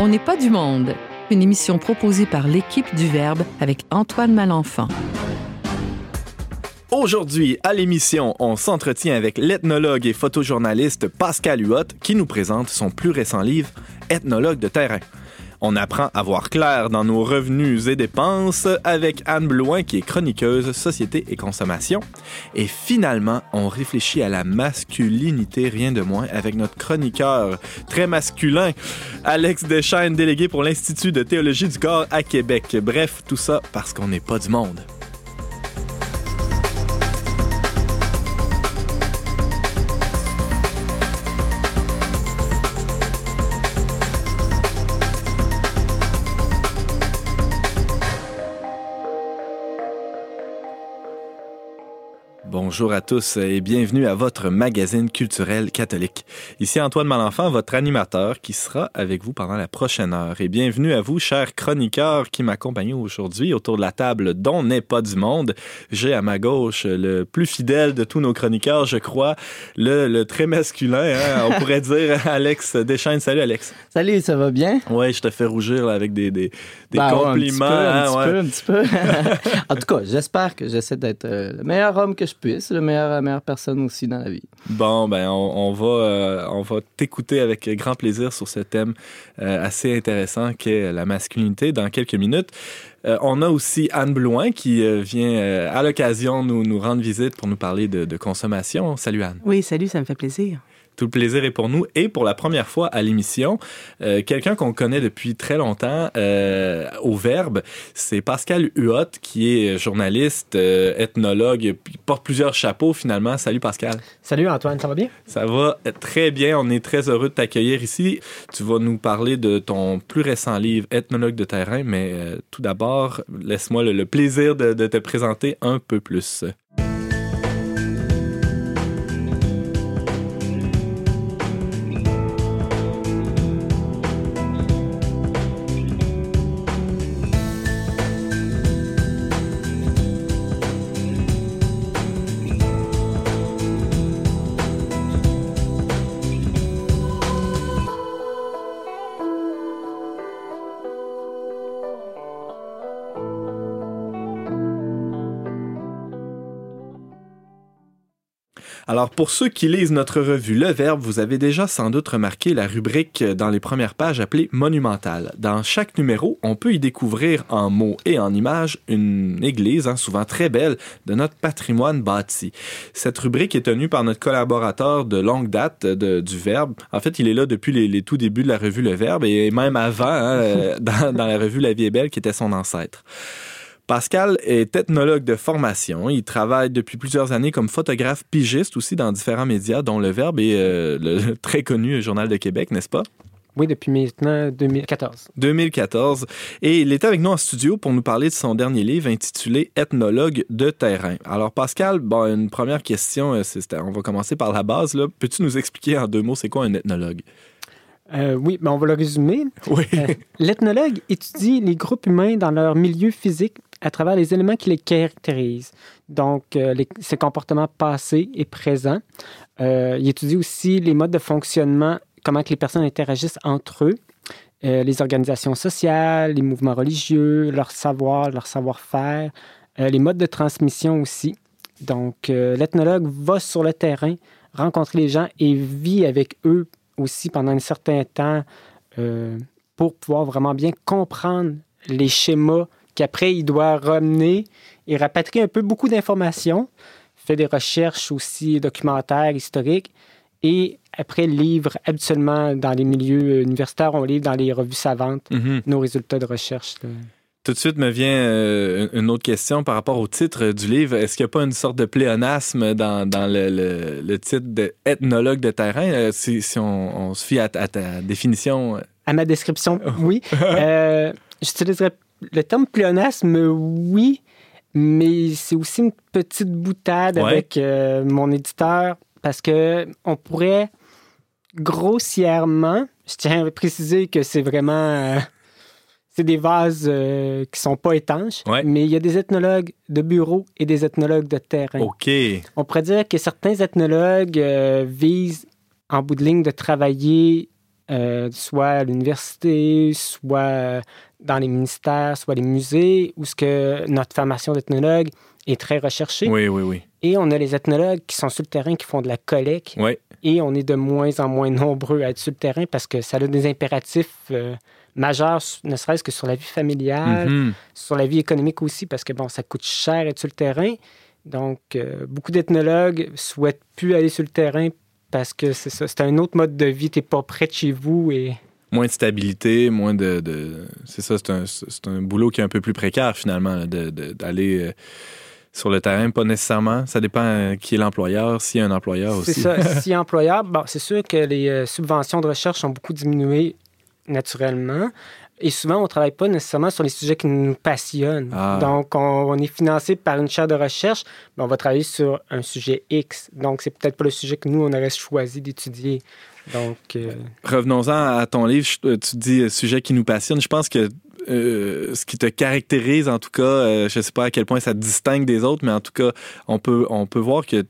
On n'est pas du monde. Une émission proposée par l'équipe du Verbe avec Antoine Malenfant. Aujourd'hui, à l'émission, on s'entretient avec l'ethnologue et photojournaliste Pascal Huot qui nous présente son plus récent livre, Ethnologue de terrain. On apprend à voir clair dans nos revenus et dépenses avec Anne Blouin qui est chroniqueuse société et consommation. Et finalement, on réfléchit à la masculinité, rien de moins, avec notre chroniqueur très masculin, Alex Deschaines, délégué pour l'Institut de théologie du corps à Québec. Bref, tout ça parce qu'on n'est pas du monde. Bonjour à tous et bienvenue à votre magazine culturel catholique. Ici Antoine Malenfant, votre animateur qui sera avec vous pendant la prochaine heure. Et bienvenue à vous, chers chroniqueurs qui m'accompagnent aujourd'hui autour de la table dont n'est pas du monde. J'ai à ma gauche le plus fidèle de tous nos chroniqueurs, je crois, le, très masculin, hein, on pourrait dire Alex Deschaines. Salut Alex. Salut, ça va bien? Oui, je te fais rougir avec des, des, des compliments. un, petit peu, un petit peu, un petit peu. en tout cas, j'espère que j'essaie d'être euh, le meilleur homme que je puisse, le meilleur, la meilleure personne aussi dans la vie. Bon, ben, on, va, euh, on va t'écouter avec grand plaisir sur ce thème euh, assez intéressant qu'est la masculinité dans quelques minutes. on a aussi Anne Blouin qui vient à l'occasion nous, nous rendre visite pour nous parler de, de consommation. Salut Anne. Oui, salut, ça me fait plaisir. Tout le plaisir est pour nous. Et pour la première fois à l'émission, euh, quelqu'un qu'on connaît depuis très longtemps euh, au Verbe, c'est Pascal Huot, qui est journaliste, euh, ethnologue, porte plusieurs chapeaux finalement. Salut Pascal. Salut Antoine, ça va bien? Ça va très bien. On est très heureux de t'accueillir ici. Tu vas nous parler de ton plus récent livre, Ethnologue de terrain, mais tout d'abord, laisse-moi le, plaisir de te présenter un peu plus. Alors, pour ceux qui lisent notre revue Le Verbe, vous avez déjà sans doute remarqué la rubrique dans les premières pages appelée Monumentale. Dans chaque numéro, on peut y découvrir en mots et en images une église, hein, souvent très belle, de notre patrimoine bâti. Cette rubrique est tenue par notre collaborateur de longue date du Verbe. En fait, il est là depuis les, tout débuts de la revue Le Verbe et même avant, hein, dans la revue La vie est belle, qui était son ancêtre. Pascal est ethnologue de formation. Il travaille depuis plusieurs années comme photographe pigiste aussi dans différents médias, dont Le Verbe et euh, le très connu Journal de Québec, n'est-ce pas? Oui, depuis maintenant 2014. 2014. Et il est avec nous en studio pour nous parler de son dernier livre intitulé Ethnologue de terrain. Alors, Pascal, bon, une première question, euh, on va commencer par la base. Peux-tu nous expliquer en deux mots c'est quoi un ethnologue? Euh, oui, mais on va le résumer. Oui. L'ethnologue étudie les groupes humains dans leur milieu physique à travers les éléments qui les caractérisent. Donc, euh, les, ces comportements passés et présents. Euh, il étudie aussi les modes de fonctionnement, comment que les personnes interagissent entre eux, euh, les organisations sociales, les mouvements religieux, leur savoir, leur savoir-faire, les modes de transmission aussi. Donc, l'ethnologue va sur le terrain, rencontrer les gens et vit avec eux aussi pendant un certain temps pour pouvoir vraiment bien comprendre les schémas qu'après, il doit ramener et rapatrier un peu beaucoup d'informations, fait des recherches aussi documentaires, historiques, et après, livre habituellement dans les milieux universitaires, on livre dans les revues savantes mhm. nos résultats de recherche. Tout de suite me vient euh, une autre question par rapport au titre du livre. Est-ce qu'il n'y a pas une sorte de pléonasme dans, le, titre d'ethnologue de terrain, euh, si, on, se fie à, ta définition? À ma description, oui. euh, J'utiliserais le terme pléonasme, oui, mais c'est aussi une petite boutade avec euh, mon éditeur parce que on pourrait grossièrement, je tiens à préciser que c'est vraiment euh, c'est des vases euh, qui sont pas étanches, mais il y a des ethnologues de bureau et des ethnologues de terrain. OK. On pourrait dire que certains ethnologues visent en bout de ligne de travailler euh, soit à l'université, soit dans les ministères, soit les musées, où ce que notre formation d'ethnologue est très recherchée. Oui, oui, oui. Et on a les ethnologues qui sont sur le terrain, qui font de la collecte. Oui. Et on est de moins en moins nombreux à être sur le terrain parce que ça a des impératifs euh, majeurs, ne serait-ce que sur la vie familiale, Mhm. sur la vie économique aussi, parce que bon, ça coûte cher être sur le terrain. Donc, euh, beaucoup d'ethnologues souhaitent plus aller sur le terrain parce que c'est ça, c'est un autre mode de vie. Tu n'es pas près de chez vous et Moins de stabilité, moins de. de- c'est ça, c'est un, c'est un boulot qui est un peu plus précaire finalement, là, de- de- d'aller euh, sur le terrain. Pas nécessairement. Ça dépend euh, qui est l'employeur, s'il y a un employeur c'est aussi. ça. si employeur, bon, c'est sûr que les euh, subventions de recherche ont beaucoup diminué naturellement. Et souvent, on ne travaille pas nécessairement sur les sujets qui nous passionnent. Ah. Donc, on, on est financé par une chaire de recherche, mais on va travailler sur un sujet X. Donc, c'est peut-être pas le sujet que nous, on aurait choisi d'étudier. Donc, euh, Revenons-en à ton livre. Je- Tu dis euh, sujet qui nous passionne. Je pense que euh, ce qui te caractérise, en tout cas, euh, je ne sais pas à quel point ça te distingue des autres, mais en tout cas, on peut, on peut voir que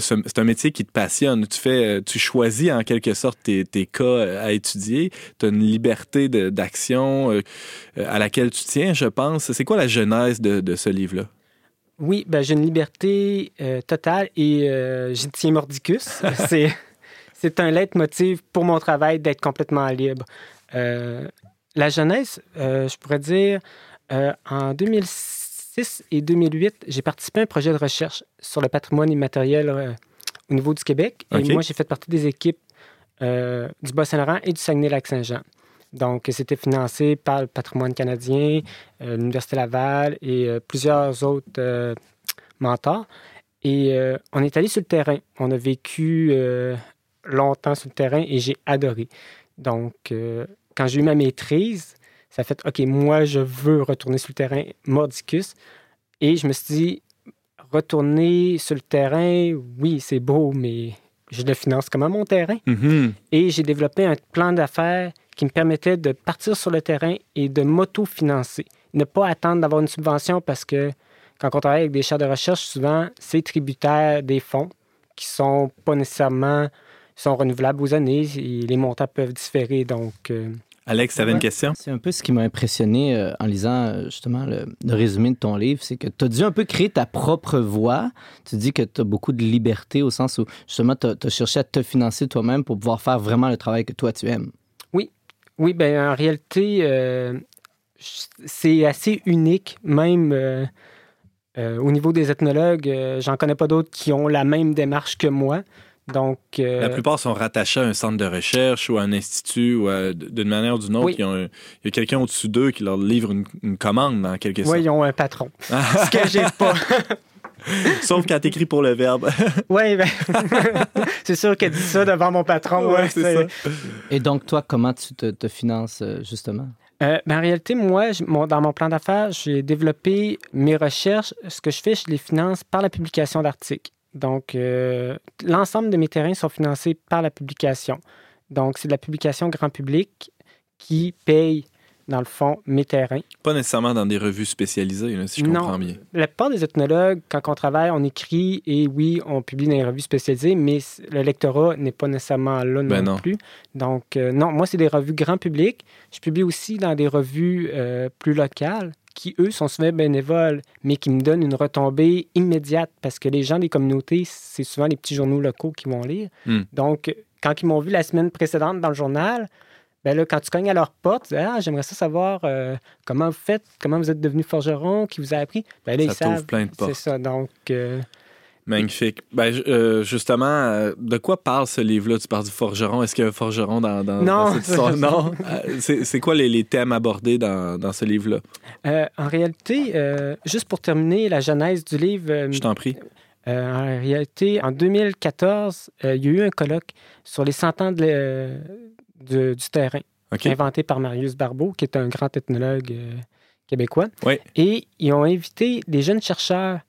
c'est un métier qui te passionne. Tu fais, euh, tu choisis en quelque sorte tes, tes cas euh, à étudier. Tu as une liberté d'action euh, à laquelle tu tiens, je pense. C'est quoi la genèse de, de ce livre-là? Oui, ben, j'ai une liberté euh, totale et euh, j'y tiens mordicus. c'est, un leitmotiv pour mon travail d'être complètement libre. Euh, la jeunesse, je pourrais dire, en 2006 et 2008, j'ai participé à un projet de recherche sur le patrimoine immatériel euh, au niveau du Québec. Et moi, j'ai fait partie des équipes euh, du Bas-Saint-Laurent et du Saguenay-Lac-Saint-Jean. Donc, c'était financé par le patrimoine canadien, euh, l'Université Laval et euh, plusieurs autres euh, mentors. Et euh, on est allé sur le terrain. On a vécu euh, longtemps sur le terrain et j'ai adoré. Donc, euh, quand j'ai eu ma maîtrise, ça a fait OK, moi, je veux retourner sur le terrain mordicus. Et je me suis dit, retourner sur le terrain, oui, c'est beau, mais je le finance comment mon terrain? Mhm. Et j'ai développé un plan d'affaires qui me permettait de partir sur le terrain et de m'auto-financer. Ne pas attendre d'avoir une subvention parce que quand on travaille avec des chaires de recherche, souvent, c'est tributaire des fonds qui sont pas nécessairement sont renouvelables aux années et les montants peuvent différer. Donc, euh, Alex, tu avais une question? C'est un peu ce qui m'a impressionné euh, en lisant euh, justement le, le résumé de ton livre, c'est que tu as dû un peu créer ta propre voie. Tu dis que tu as beaucoup de liberté au sens où justement tu as, cherché à te financer toi-même pour pouvoir faire vraiment le travail que toi tu aimes. oui, ben en réalité, euh, c'est assez unique, même euh, euh, au niveau des ethnologues. euh, J'en connais pas d'autres qui ont la même démarche que moi. Donc, euh, La plupart sont rattachés à un centre de recherche ou à un institut ou d'une manière ou d'une autre. Oui. ils ont un- Il y a quelqu'un au-dessus d'eux qui leur livre une, une commande, en quelque sorte. ils ont un patron. Ce que j'ai pas. Sauf quand t'écris pour le verbe. Oui, ben, c'est sûr qu'elle dit ça devant mon patron. Ouais, ouais, c'est ça. Et donc toi, comment tu te, te finances euh, justement? Euh, ben, en réalité, moi, je- mon- dans mon plan d'affaires, j'ai développé mes recherches. Ce que je fais, je les finance par la publication d'articles. Donc, euh, l'ensemble de mes terrains sont financés par la publication. Donc, c'est de la publication grand public qui paye, dans le fond, mes terrains. Pas nécessairement dans des revues spécialisées, là, si je Non. comprends bien. La plupart des ethnologues, quand on travaille, on écrit et oui, on publie dans les revues spécialisées, mais le lectorat n'est pas nécessairement là Ben non, non. plus. Donc, euh, non, moi, c'est des revues grand public. Je publie aussi dans des revues euh, plus locales qui, eux, sont souvent bénévoles, mais qui me donnent une retombée immédiate parce que les gens des communautés, c'est souvent les petits journaux locaux qui vont lire. Hmm. Donc, quand ils m'ont vu la semaine précédente dans le journal, ben là, quand tu cognes à leur porte, tu dis, ah, j'aimerais ça savoir euh, comment vous faites, comment vous êtes devenu forgeron, qui vous a appris? Ben là, Ça ils savent. plein de C'est portes. ça. Donc, euh, Magnifique. Ben, euh, justement, euh, de quoi parle ce livre-là? Tu parles du forgeron. Est-ce qu'il y a un forgeron dans, dans, Non. dans cette histoire? Non. Euh, c'est quoi les, les thèmes abordés dans, dans ce livre-là? euh, en réalité, juste pour terminer la genèse du livre, Je t'en prie. en réalité, en 2014, euh, il y a eu un colloque sur les 100 ans de, de- du terrain, inventé par Marius Barbeau, qui est un grand ethnologue québécois. Oui. Et ils ont invité des jeunes chercheurs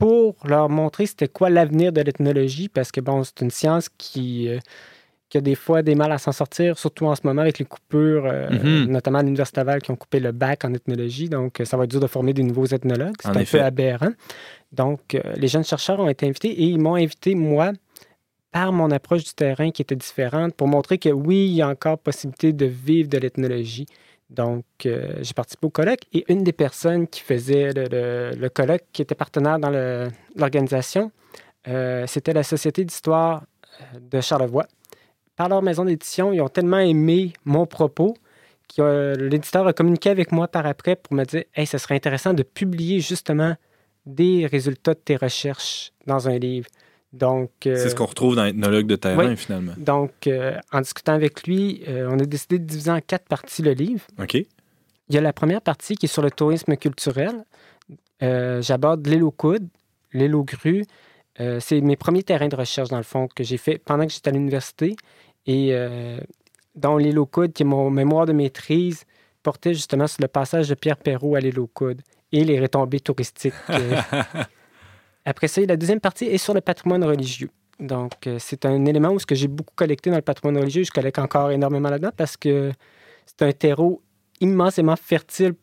pour leur montrer c'était quoi l'avenir de l'ethnologie, parce que bon, c'est une science qui, euh, qui a des fois des mal à s'en sortir, surtout en ce moment avec les coupures, euh, Mhm. notamment à l'Université Laval qui ont coupé le bac en ethnologie. Donc, euh, ça va être dur de former des nouveaux ethnologues. C'est un effet. peu aberrant. Donc, euh, les jeunes chercheurs ont été invités et ils m'ont invité, moi, par mon approche du terrain qui était différente pour montrer que oui, il y a encore possibilité de vivre de l'ethnologie. Donc, euh, j'ai participé au colloque et une des personnes qui faisait le, colloque, qui était partenaire dans l'organisation, euh, c'était la Société d'histoire euh, de Charlevoix. Par leur maison d'édition, ils ont tellement aimé mon propos que l'éditeur a communiqué avec moi par après pour me dire Hey, ce serait intéressant de publier justement des résultats de tes recherches dans un livre. Donc, c'est ce qu'on retrouve dans l'ethnologue de terrain, finalement. Donc, en discutant avec lui, on a décidé de diviser en quatre parties le livre. OK. Il y a la première partie qui est sur le tourisme culturel. J'aborde l'île aux coudes, l'île aux grues, euh, c'est mes premiers terrains de recherche, dans le fond, que j'ai fait pendant que j'étais à l'université. Et euh, dans l'île aux coudes, qui est mon mémoire de maîtrise, portait justement sur le passage de Pierre Perrault à l'île aux coudes et les retombées touristiques. Euh. Après ça, la deuxième partie est sur le patrimoine religieux. Donc, c'est un élément où ce que j'ai beaucoup collecté dans le patrimoine religieux, je collecte encore énormément là-dedans parce que c'est un terreau immensément fertile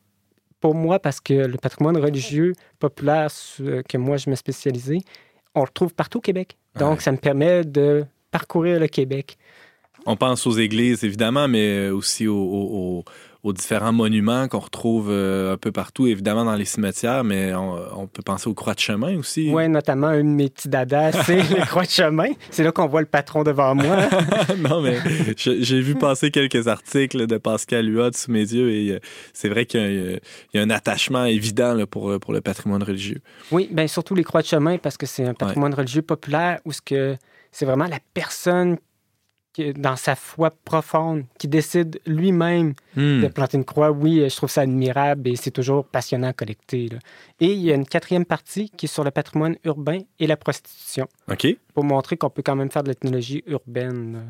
pour moi parce que le patrimoine religieux populaire que moi je me spécialisé on le trouve partout au Québec. Donc, ça me permet de parcourir le Québec. On pense aux églises, évidemment, mais aussi aux, différents monuments qu'on retrouve euh, un peu partout, évidemment dans les cimetières, mais on, peut penser aux croix de chemin aussi. Oui, notamment une de mes petits dadas, c'est les croix de chemin. C'est là qu'on voit le patron devant moi. non, mais j'ai vu passer quelques articles de Pascal Huot sous mes yeux et euh, c'est vrai qu'il y, a un attachement évident pour, pour le patrimoine religieux. Oui, bien surtout les croix de chemin parce que c'est un patrimoine religieux populaire où ce que c'est vraiment la personne dans sa foi profonde, qui décide lui-même hmm. de planter une croix, oui, je trouve ça admirable et c'est toujours passionnant à collecter. Et il y a une quatrième partie qui est sur le patrimoine urbain et la prostitution. OK. Pour montrer qu'on peut quand même faire de l'ethnologie urbaine.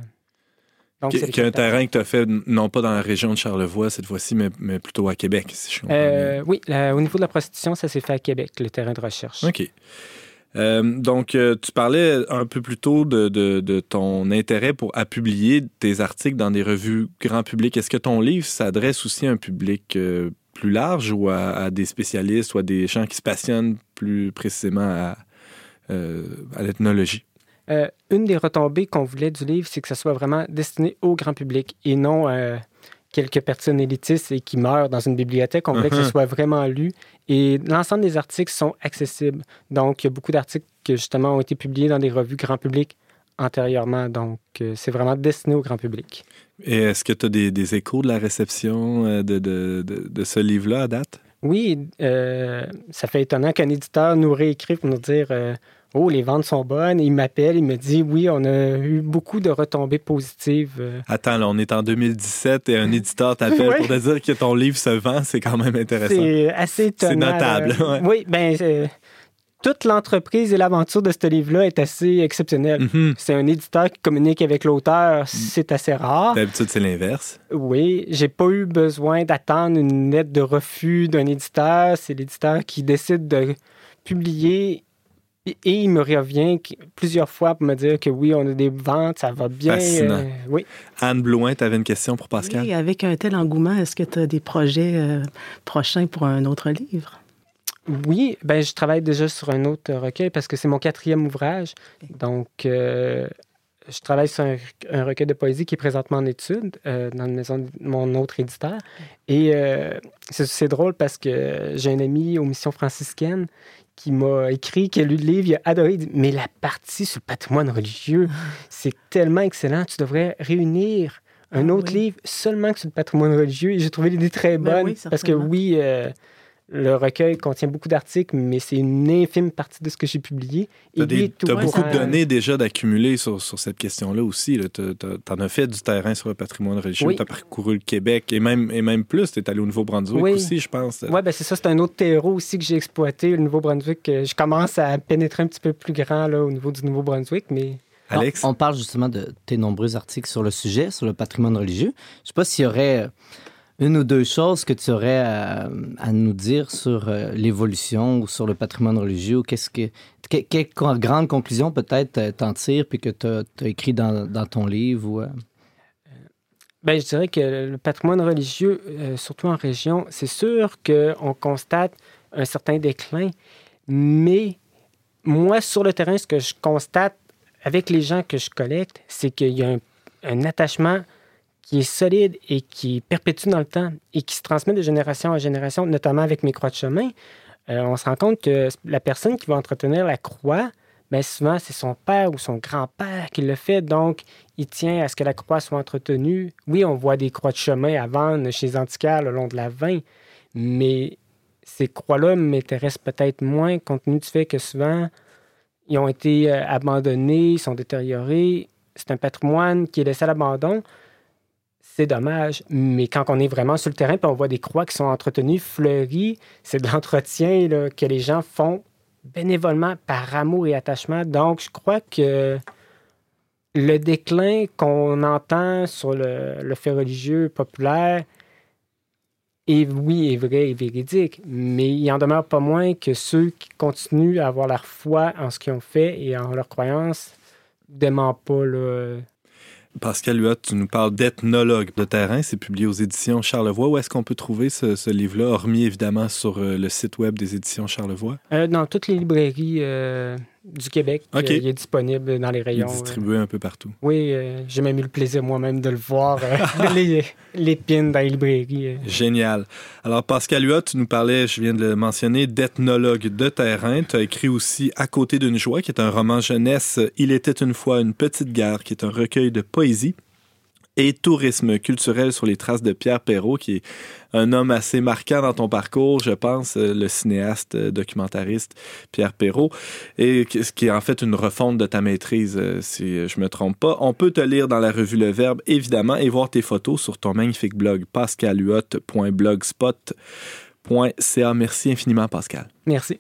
Donc, qui, un terrain que tu as fait, non pas dans la région de Charlevoix cette fois-ci, mais, mais, plutôt à Québec, si je comprends euh, Oui, au niveau de la prostitution, ça s'est fait à Québec, le terrain de recherche. OK. Euh, donc, euh, tu parlais un peu plus tôt de, ton intérêt pour à publier tes articles dans des revues grand public. Est-ce que ton livre s'adresse aussi à un public euh, plus large ou à, des spécialistes ou à des gens qui se passionnent plus précisément à, l'ethnologie? une des retombées qu'on voulait du livre, c'est que ça soit vraiment destiné au grand public et non quelques personnes élitistes et qui meurent dans une bibliothèque. On voulait que ce uh-huh. soit vraiment lu. Et l'ensemble des articles sont accessibles. Donc, il y a beaucoup d'articles qui, justement, ont été publiés dans des revues grand public antérieurement. Donc, euh, c'est vraiment destiné au grand public. Et est-ce que tu as des, échos de la réception euh, de, de, de, ce livre-là à date? Oui, euh, ça fait étonnant qu'un éditeur nous réécrit pour nous dire Oh, les ventes sont bonnes. Il m'appelle, il me dit Oui, on a eu beaucoup de retombées positives. Euh. Attends, là, on est en 2017 et un éditeur t'appelle pour te dire que ton livre se vend. C'est quand même intéressant. C'est assez étonnant. C'est notable. Oui, bien, toute l'entreprise et l'aventure de ce livre-là est assez exceptionnelle. Mm-hmm. C'est un éditeur qui communique avec l'auteur, mm. c'est assez rare. D'habitude, c'est l'inverse. Oui, j'ai pas eu besoin d'attendre une lettre de refus d'un éditeur. C'est l'éditeur qui décide de publier et il me revient plusieurs fois pour me dire que oui, on a des ventes, ça va bien. Fascinant. Euh, oui. Anne Blouin, tu avais une question pour Pascal? Oui, avec un tel engouement, est-ce que tu as des projets euh, prochains pour un autre livre? Oui, ben je travaille déjà sur un autre recueil parce que c'est mon quatrième ouvrage. Donc, euh, je travaille sur un, recueil de poésie qui est présentement en étude dans la maison de mon autre éditeur. Et c'est drôle parce que j'ai un ami aux missions franciscaines qui m'a écrit, qui a lu le livre, il a adoré. mais la partie sur le patrimoine religieux, c'est tellement excellent. Tu devrais réunir un ah autre livre seulement que sur le patrimoine religieux. Et j'ai trouvé l'idée très ben bonne. parce que oui, euh, le recueil contient beaucoup d'articles, mais c'est une infime partie de ce que j'ai publié. Tu as, beaucoup de données déjà d'accumuler sur, sur, cette question-là aussi. Tu en as fait du terrain sur le patrimoine religieux, tu as parcouru le Québec et même, et même plus. Tu es allé au Nouveau-Brunswick aussi, je pense. Oui, ben c'est ça. C'est un autre terreau aussi que j'ai exploité, le Nouveau-Brunswick. Je commence à pénétrer un petit peu plus grand là, au niveau du Nouveau-Brunswick, mais... Alex? On, parle justement de tes nombreux articles sur le sujet, sur le patrimoine religieux. Je ne sais pas s'il y aurait une ou deux choses que tu aurais à, nous dire sur euh, l'évolution ou sur le patrimoine religieux? Qu'est-ce que, quelle grande conclusion peut-être euh, t'en tires puis que tu as, écrit dans, ton livre? Ou, euh? ben, je dirais que le patrimoine religieux, surtout en région, c'est sûr qu'on constate un certain déclin, mais moi, sur le terrain, ce que je constate avec les gens que je collecte, c'est qu'il y a un attachement qui est solide et qui perpétue dans le temps et qui se transmet de génération en génération, notamment avec mes croix de chemin. Euh, on se rend compte que la personne qui va entretenir la croix, bien souvent, c'est son père ou son grand-père qui le fait. Donc, il tient à ce que la croix soit entretenue. Oui, on voit des croix de chemin à vendre chez les antiquaires le long de la vin, mais ces croix-là m'intéressent peut-être moins compte tenu du fait que souvent, ils ont été euh, abandonnés, sont détériorés. C'est un patrimoine qui est laissé à l'abandon c'est dommage. Mais quand on est vraiment sur le terrain, puis on voit des croix qui sont entretenues, fleuries, c'est de l'entretien que les gens font bénévolement par amour et attachement. Donc, je crois que le déclin qu'on entend sur le, fait religieux populaire est, oui, est vrai et véridique, mais il en demeure pas moins que ceux qui continuent à avoir leur foi en ce qu'ils ont fait et en leur croyance ne démentent pas là, Pascal Huot, tu nous parles d'ethnologue de terrain. C'est publié aux éditions Charlevoix. Où est-ce qu'on peut trouver ce, livre-là, hormis évidemment sur euh, le site web des éditions Charlevoix? Euh, dans toutes les librairies euh, du Québec. Euh, il est disponible dans les rayons. Il est distribué un peu partout. Oui, euh, j'ai même eu le plaisir moi-même de le voir, euh, les, les pins dans les librairies. Génial. Alors, Pascal Huot, tu nous parlais, je viens de le mentionner, d'ethnologue de terrain. Tu as écrit aussi À côté d'une joie, qui est un roman jeunesse. Il était une fois une petite gare, qui est un recueil de poésie et tourisme culturel sur les traces de Pierre Perrault, qui est un homme assez marquant dans ton parcours, je pense, euh, le cinéaste euh, documentariste Pierre Perrault, et ce qui est en fait une refonte de ta maîtrise, euh, si je me trompe pas. On peut te lire dans la revue Le Verbe, évidemment, et voir tes photos sur ton magnifique blog pascaluot.blogspot.ca. Merci infiniment, Pascal. Merci.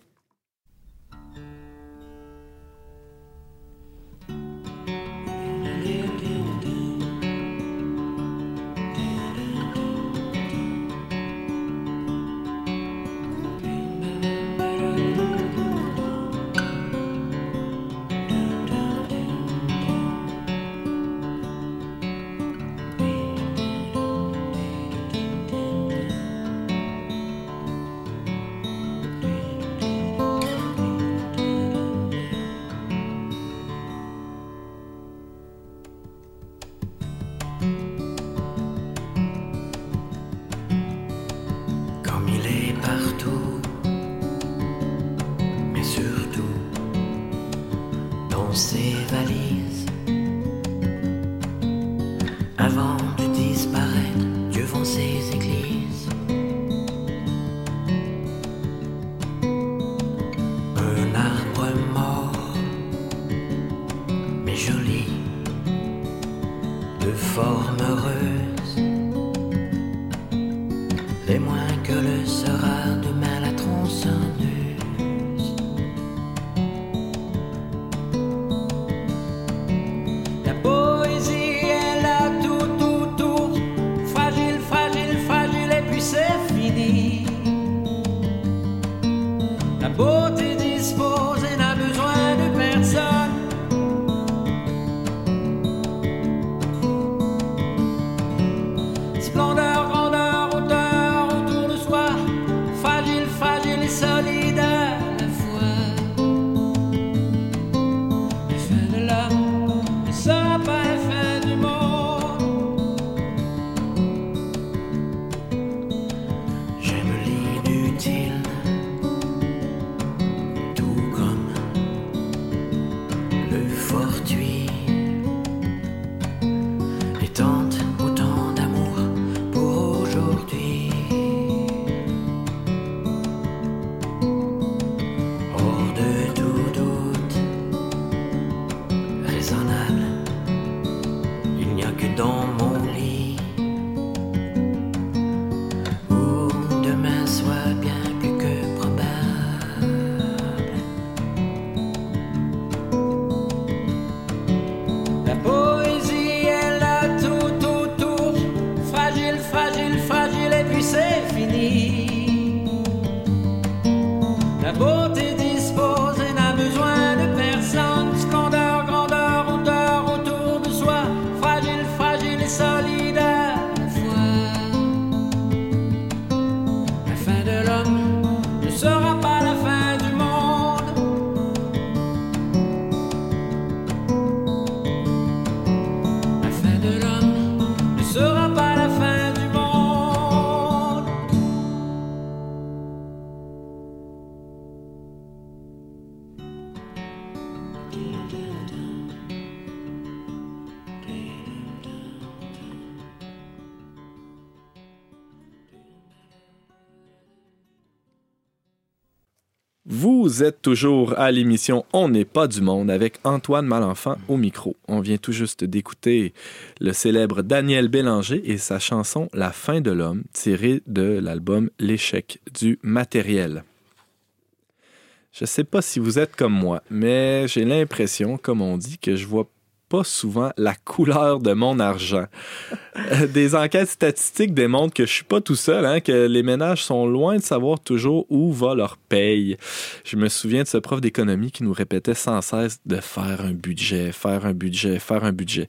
avant. Vous êtes toujours à l'émission On n'est pas du monde avec Antoine Malenfant au micro. On vient tout juste d'écouter le célèbre Daniel Bélanger et sa chanson La fin de l'homme, tirée de l'album L'échec du matériel. Je sais pas si vous êtes comme moi, mais j'ai l'impression, comme on dit, que je vois pas souvent la couleur de mon argent. Euh, des enquêtes statistiques démontrent que je suis pas tout seul, hein, que les ménages sont loin de savoir toujours où va leur paye. Je me souviens de ce prof d'économie qui nous répétait sans cesse de faire un budget, faire un budget, faire un budget.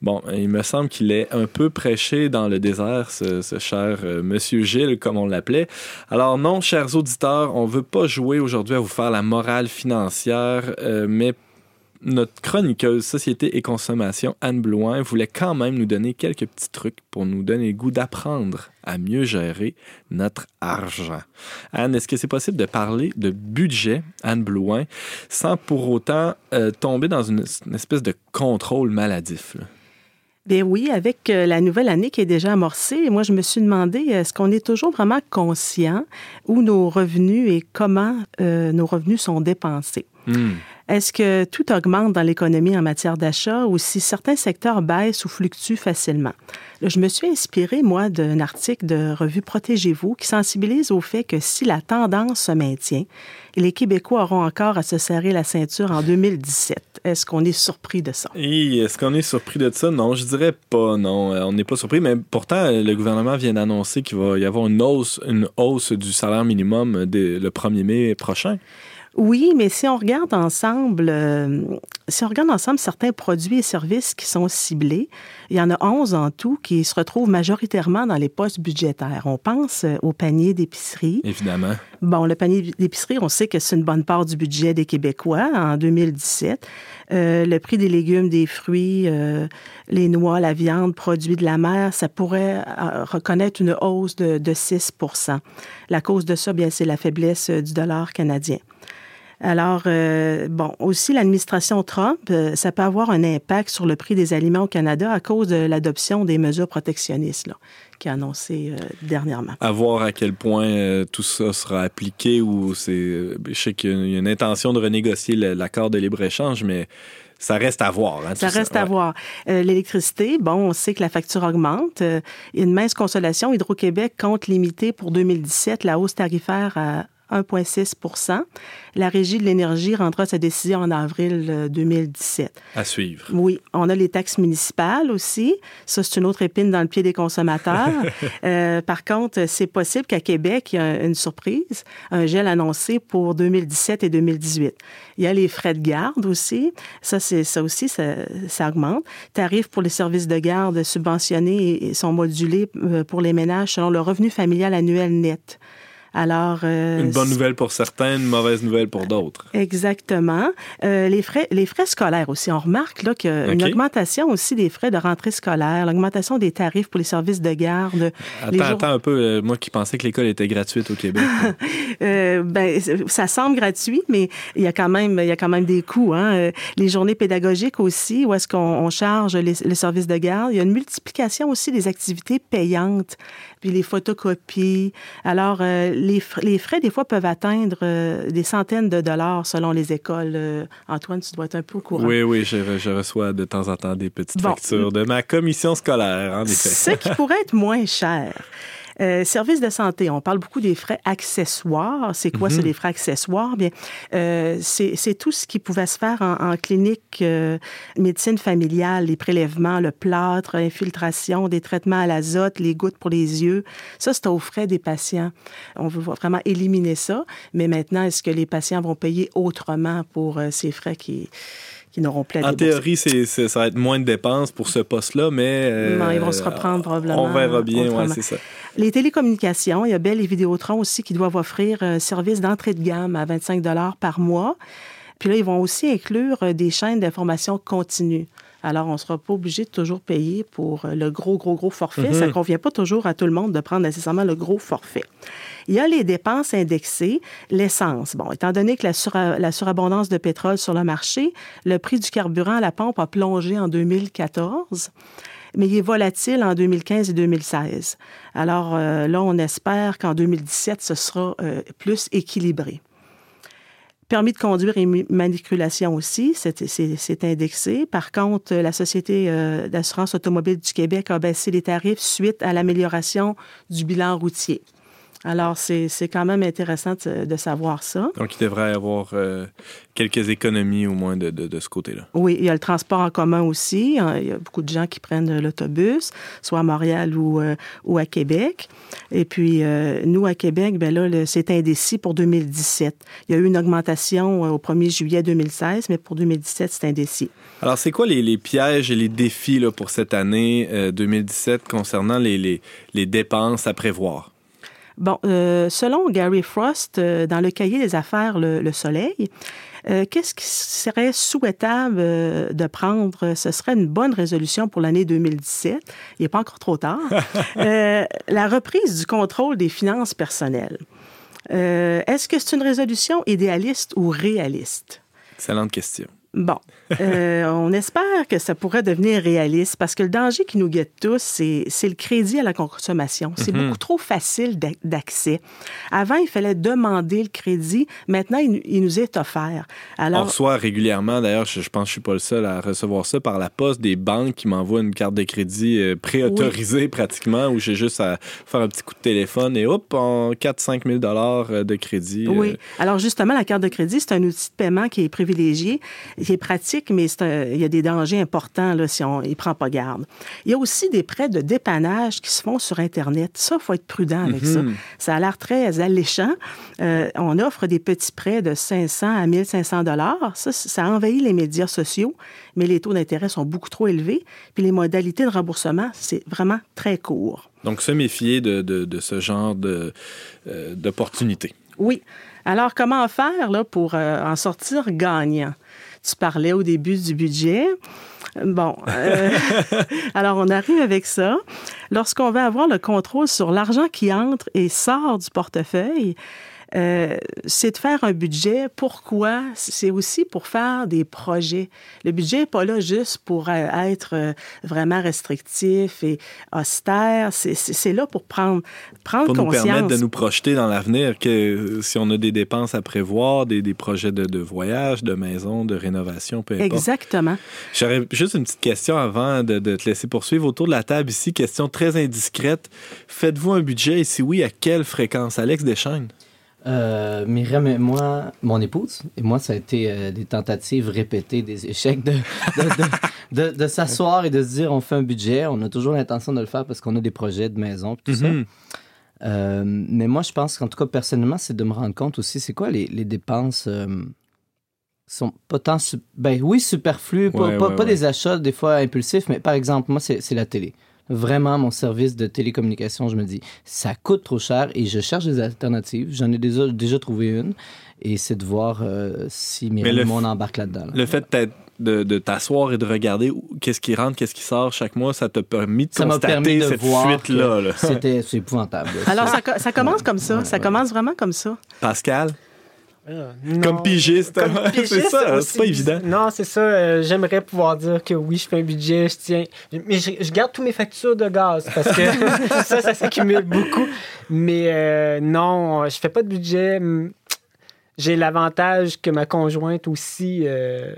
Bon, il me semble qu'il est un peu prêché dans le désert, ce, cher euh, Monsieur Gilles, comme on l'appelait. Alors non, chers auditeurs, on veut pas jouer aujourd'hui à vous faire la morale financière, euh, mais notre chroniqueuse Société et Consommation, Anne Blouin, voulait quand même nous donner quelques petits trucs pour nous donner le goût d'apprendre à mieux gérer notre argent. Anne, est-ce que c'est possible de parler de budget, Anne Blouin, sans pour autant euh, tomber dans une, espèce de contrôle maladif? Bien oui, avec euh, la nouvelle année qui est déjà amorcée, moi je me suis demandé est-ce qu'on est toujours vraiment conscient où nos revenus et comment euh, nos revenus sont dépensés? Hmm. Est-ce que tout augmente dans l'économie en matière d'achat ou si certains secteurs baissent ou fluctuent facilement? je me suis inspirée, moi, d'un article de revue Protégez-vous qui sensibilise au fait que si la tendance se maintient, les Québécois auront encore à se serrer la ceinture en 2017. Est-ce qu'on est surpris de ça? Est-ce qu'on est surpris de ça? Non, je dirais pas, non. Euh, on n'est pas surpris, mais pourtant, le gouvernement vient d'annoncer qu'il va y avoir une hausse, une hausse du salaire minimum le 1er mai prochain. Oui, mais si on regarde ensemble, euh, si on regarde ensemble certains produits et services qui sont ciblés, il y en a 11 en tout qui se retrouvent majoritairement dans les postes budgétaires. On pense euh, au panier d'épicerie. Évidemment. Bon, le panier d'épicerie, on sait que c'est une bonne part du budget des Québécois en 2017. Euh, le prix des légumes, des fruits, les noix, la viande, produits de la mer, ça pourrait reconnaître une hausse de, de 6% La cause de ça, bien, c'est la faiblesse du dollar canadien. Alors, euh, bon, aussi l'administration Trump, euh, ça peut avoir un impact sur le prix des aliments au Canada à cause de l'adoption des mesures protectionnistes là, qui a annoncé euh, dernièrement. À voir à quel point tout ça sera appliqué ou c'est. je sais qu'il y a une intention de renégocier l'accord de libre-échange, mais ça reste à voir. Hein, ça reste à voir. L'électricité, bon, on sait que la facture augmente. une mince consolation. Hydro-Québec compte limiter pour 2017 la hausse tarifaire à 1,6% La Régie de l'énergie rendra sa décision en avril 2017. Euh, à suivre. Oui. On a les taxes municipales aussi. Ça, c'est une autre épine dans le pied des consommateurs. euh, par contre, c'est possible qu'à Québec, il y a une surprise, un gel annoncé pour 2017 et 2018. Il y a les frais de garde aussi. Ça, c'est, ça aussi, ça, ça augmente. Tarifs pour les services de garde subventionnés sont modulés euh, pour les ménages selon le revenu familial annuel net. Alors, euh, une bonne nouvelle pour certains, une mauvaise nouvelle pour d'autres. Exactement. Euh, les frais, les frais scolaires aussi. On remarque là qu'il y a une augmentation aussi des frais de rentrée scolaire, l'augmentation des tarifs pour les services de garde. Attends, attends un peu. Euh, moi qui pensais que l'école était gratuite au Québec. ben, ça semble gratuit, mais il y a quand même, il y a quand même des coûts. Hein. Les journées pédagogiques aussi, où est-ce qu'on charge les, les services de garde. Il y a une multiplication aussi des activités payantes puis les photocopies. Alors, euh, les, les, frais, des fois, peuvent atteindre euh, des centaines de dollars selon les écoles. Euh, Antoine, tu dois être un peu au courant. Oui, oui, je, je reçois de temps en temps des petites factures de ma commission scolaire, en effet. Ce qui pourrait être moins cher. Euh, services de santé, on parle beaucoup des frais accessoires. C'est quoi, c'est mhm. des frais accessoires? Bien, euh, c'est tout ce qui pouvait se faire en, clinique euh, médecine familiale, les prélèvements, le plâtre, l'infiltration, des traitements à l'azote, les gouttes pour les yeux. Ça, c'est aux frais des patients. On veut vraiment éliminer ça. Mais maintenant, est-ce que les patients vont payer autrement pour ces frais qui n'auront plus En théorie, ça va être moins de dépenses pour ce poste-là, mais... non, ils vont se reprendre probablement. On verra bien, oui, c'est ça. Les télécommunications, il y a Bell et Vidéotron aussi qui doivent offrir un service d'entrée de gamme à 25 par mois. Puis là, ils vont aussi inclure euh, des chaînes d'information continue. Alors, on ne sera pas obligé de toujours payer pour euh, le gros, gros, gros forfait. Ça ne mhm. convient pas toujours à tout le monde de prendre nécessairement le gros forfait. Il y a les dépenses indexées, l'essence. Bon, étant donné que la, la, surabondance de pétrole sur le marché, le prix du carburant à la pompe a plongé en 2014 mais il est volatile en 2015 et 2016. Alors euh, là, on espère qu'en 2017, ce sera euh, plus équilibré. Permis de conduire et matriculation aussi, c'est indexé. Par contre, la Société euh, d'assurance automobile du Québec a baissé les tarifs suite à l'amélioration du bilan routier. Alors, c'est quand même intéressant de, savoir ça. Donc, il devrait y avoir euh, quelques économies au moins de, de, ce côté-là. Oui, il y a le transport en commun aussi. Il y a beaucoup de gens qui prennent l'autobus, soit à Montréal ou, euh, ou à Québec. Et puis, euh, nous, à Québec, ben là, c'est indécis pour 2017. Il y a eu une augmentation au 1er juillet 2016, mais pour 2017, c'est indécis. Alors, c'est quoi les, les, pièges et les défis là, pour cette année 2017 concernant les, les, les dépenses à prévoir? Bon, euh, selon Gary Frost, euh, dans le cahier des affaires Le, Soleil, euh, qu'est-ce qui serait souhaitable de prendre? Ce serait une bonne résolution pour l'année 2017. Il n'est pas encore trop tard. la reprise du contrôle des finances personnelles. Est-ce que c'est une résolution idéaliste ou réaliste? Excellente question. Bon, euh, on espère que ça pourrait devenir réaliste parce que le danger qui nous guette tous, c'est le crédit à la consommation. C'est mhm. beaucoup trop facile d'accès. Avant, il fallait demander le crédit. Maintenant, il, nous est offert. Alors, on reçoit régulièrement, d'ailleurs, je, pense que je suis pas le seul à recevoir ça par la poste, des banques qui m'envoient une carte de crédit euh, préautorisée pratiquement où j'ai juste à faire un petit coup de téléphone et hop, en 4-5 000 dollars euh, de crédit. Oui. Alors justement, la carte de crédit, c'est un outil de paiement qui est privilégié qui est pratique, mais il y a des dangers importants là, si on ne prend pas garde. Il y a aussi des prêts de dépannage qui se font sur Internet. Ça, il faut être prudent avec ça. Mhm. Ça a l'air très alléchant. Euh, on offre des petits prêts de 500 à 1500 dollars. Ça, ça envahit les médias sociaux, mais les taux d'intérêt sont beaucoup trop élevés. Puis les modalités de remboursement, c'est vraiment très court. Donc, se méfier de, de, ce genre euh, d'opportunités. Oui. Alors, comment faire là, pour euh, en sortir gagnant? Tu parlais au début du budget. Bon, euh, alors on arrive avec ça. Lorsqu'on va avoir le contrôle sur l'argent qui entre et sort du portefeuille, euh, c'est de faire un budget. Pourquoi? C'est aussi pour faire des projets. Le budget n'est pas là juste pour euh, être euh, vraiment restrictif et austère. C'est là pour prendre, prendre pour conscience. Pour nous permettre de nous projeter dans l'avenir, que si on a des dépenses à prévoir, des, des projets de, de, voyage, de maison, de rénovation, peu importe. Exactement. J'aurais juste une petite question avant de, de, te laisser poursuivre. Autour de la table ici, question très indiscrète. Faites-vous un budget? Et si oui, à quelle fréquence? Alex Deschaines? Euh, Myriam et moi, mon épouse, et moi, ça a été euh, des tentatives répétées, des échecs de, de, de, s'asseoir et de se dire on fait un budget. On a toujours l'intention de le faire parce qu'on a des projets de maison, tout ça. Mhm. Euh, mais moi, je pense qu'en tout cas, personnellement, c'est de me rendre compte aussi, c'est quoi les, les dépenses euh, sont pas tant, ben oui, superflues, pas, pas des achats des fois impulsifs, mais par exemple, moi, c'est la télé vraiment mon service de télécommunication, je me dis, ça coûte trop cher et je cherche des alternatives. J'en ai déjà, déjà trouvé une et c'est de voir euh, si mes on embarque là-dedans. Le fait de, de t'asseoir et de regarder qu'est-ce qui rentre, qu'est-ce qui sort chaque mois, ça t'a permis de ça constater cette fuite-là. C'était épouvantable. Alors, ça, ça, commence comme ça. ça commence vraiment comme ça. Pascal? Ah, comme pigiste. c'est ça, c'est pas évident. Non, c'est ça. Euh, j'aimerais pouvoir dire que oui, je fais un budget, je tiens. Mais je, garde tous mes factures de gaz parce que ça, ça s'accumule beaucoup. Mais euh, non, je fais pas de budget. J'ai l'avantage que ma conjointe aussi euh,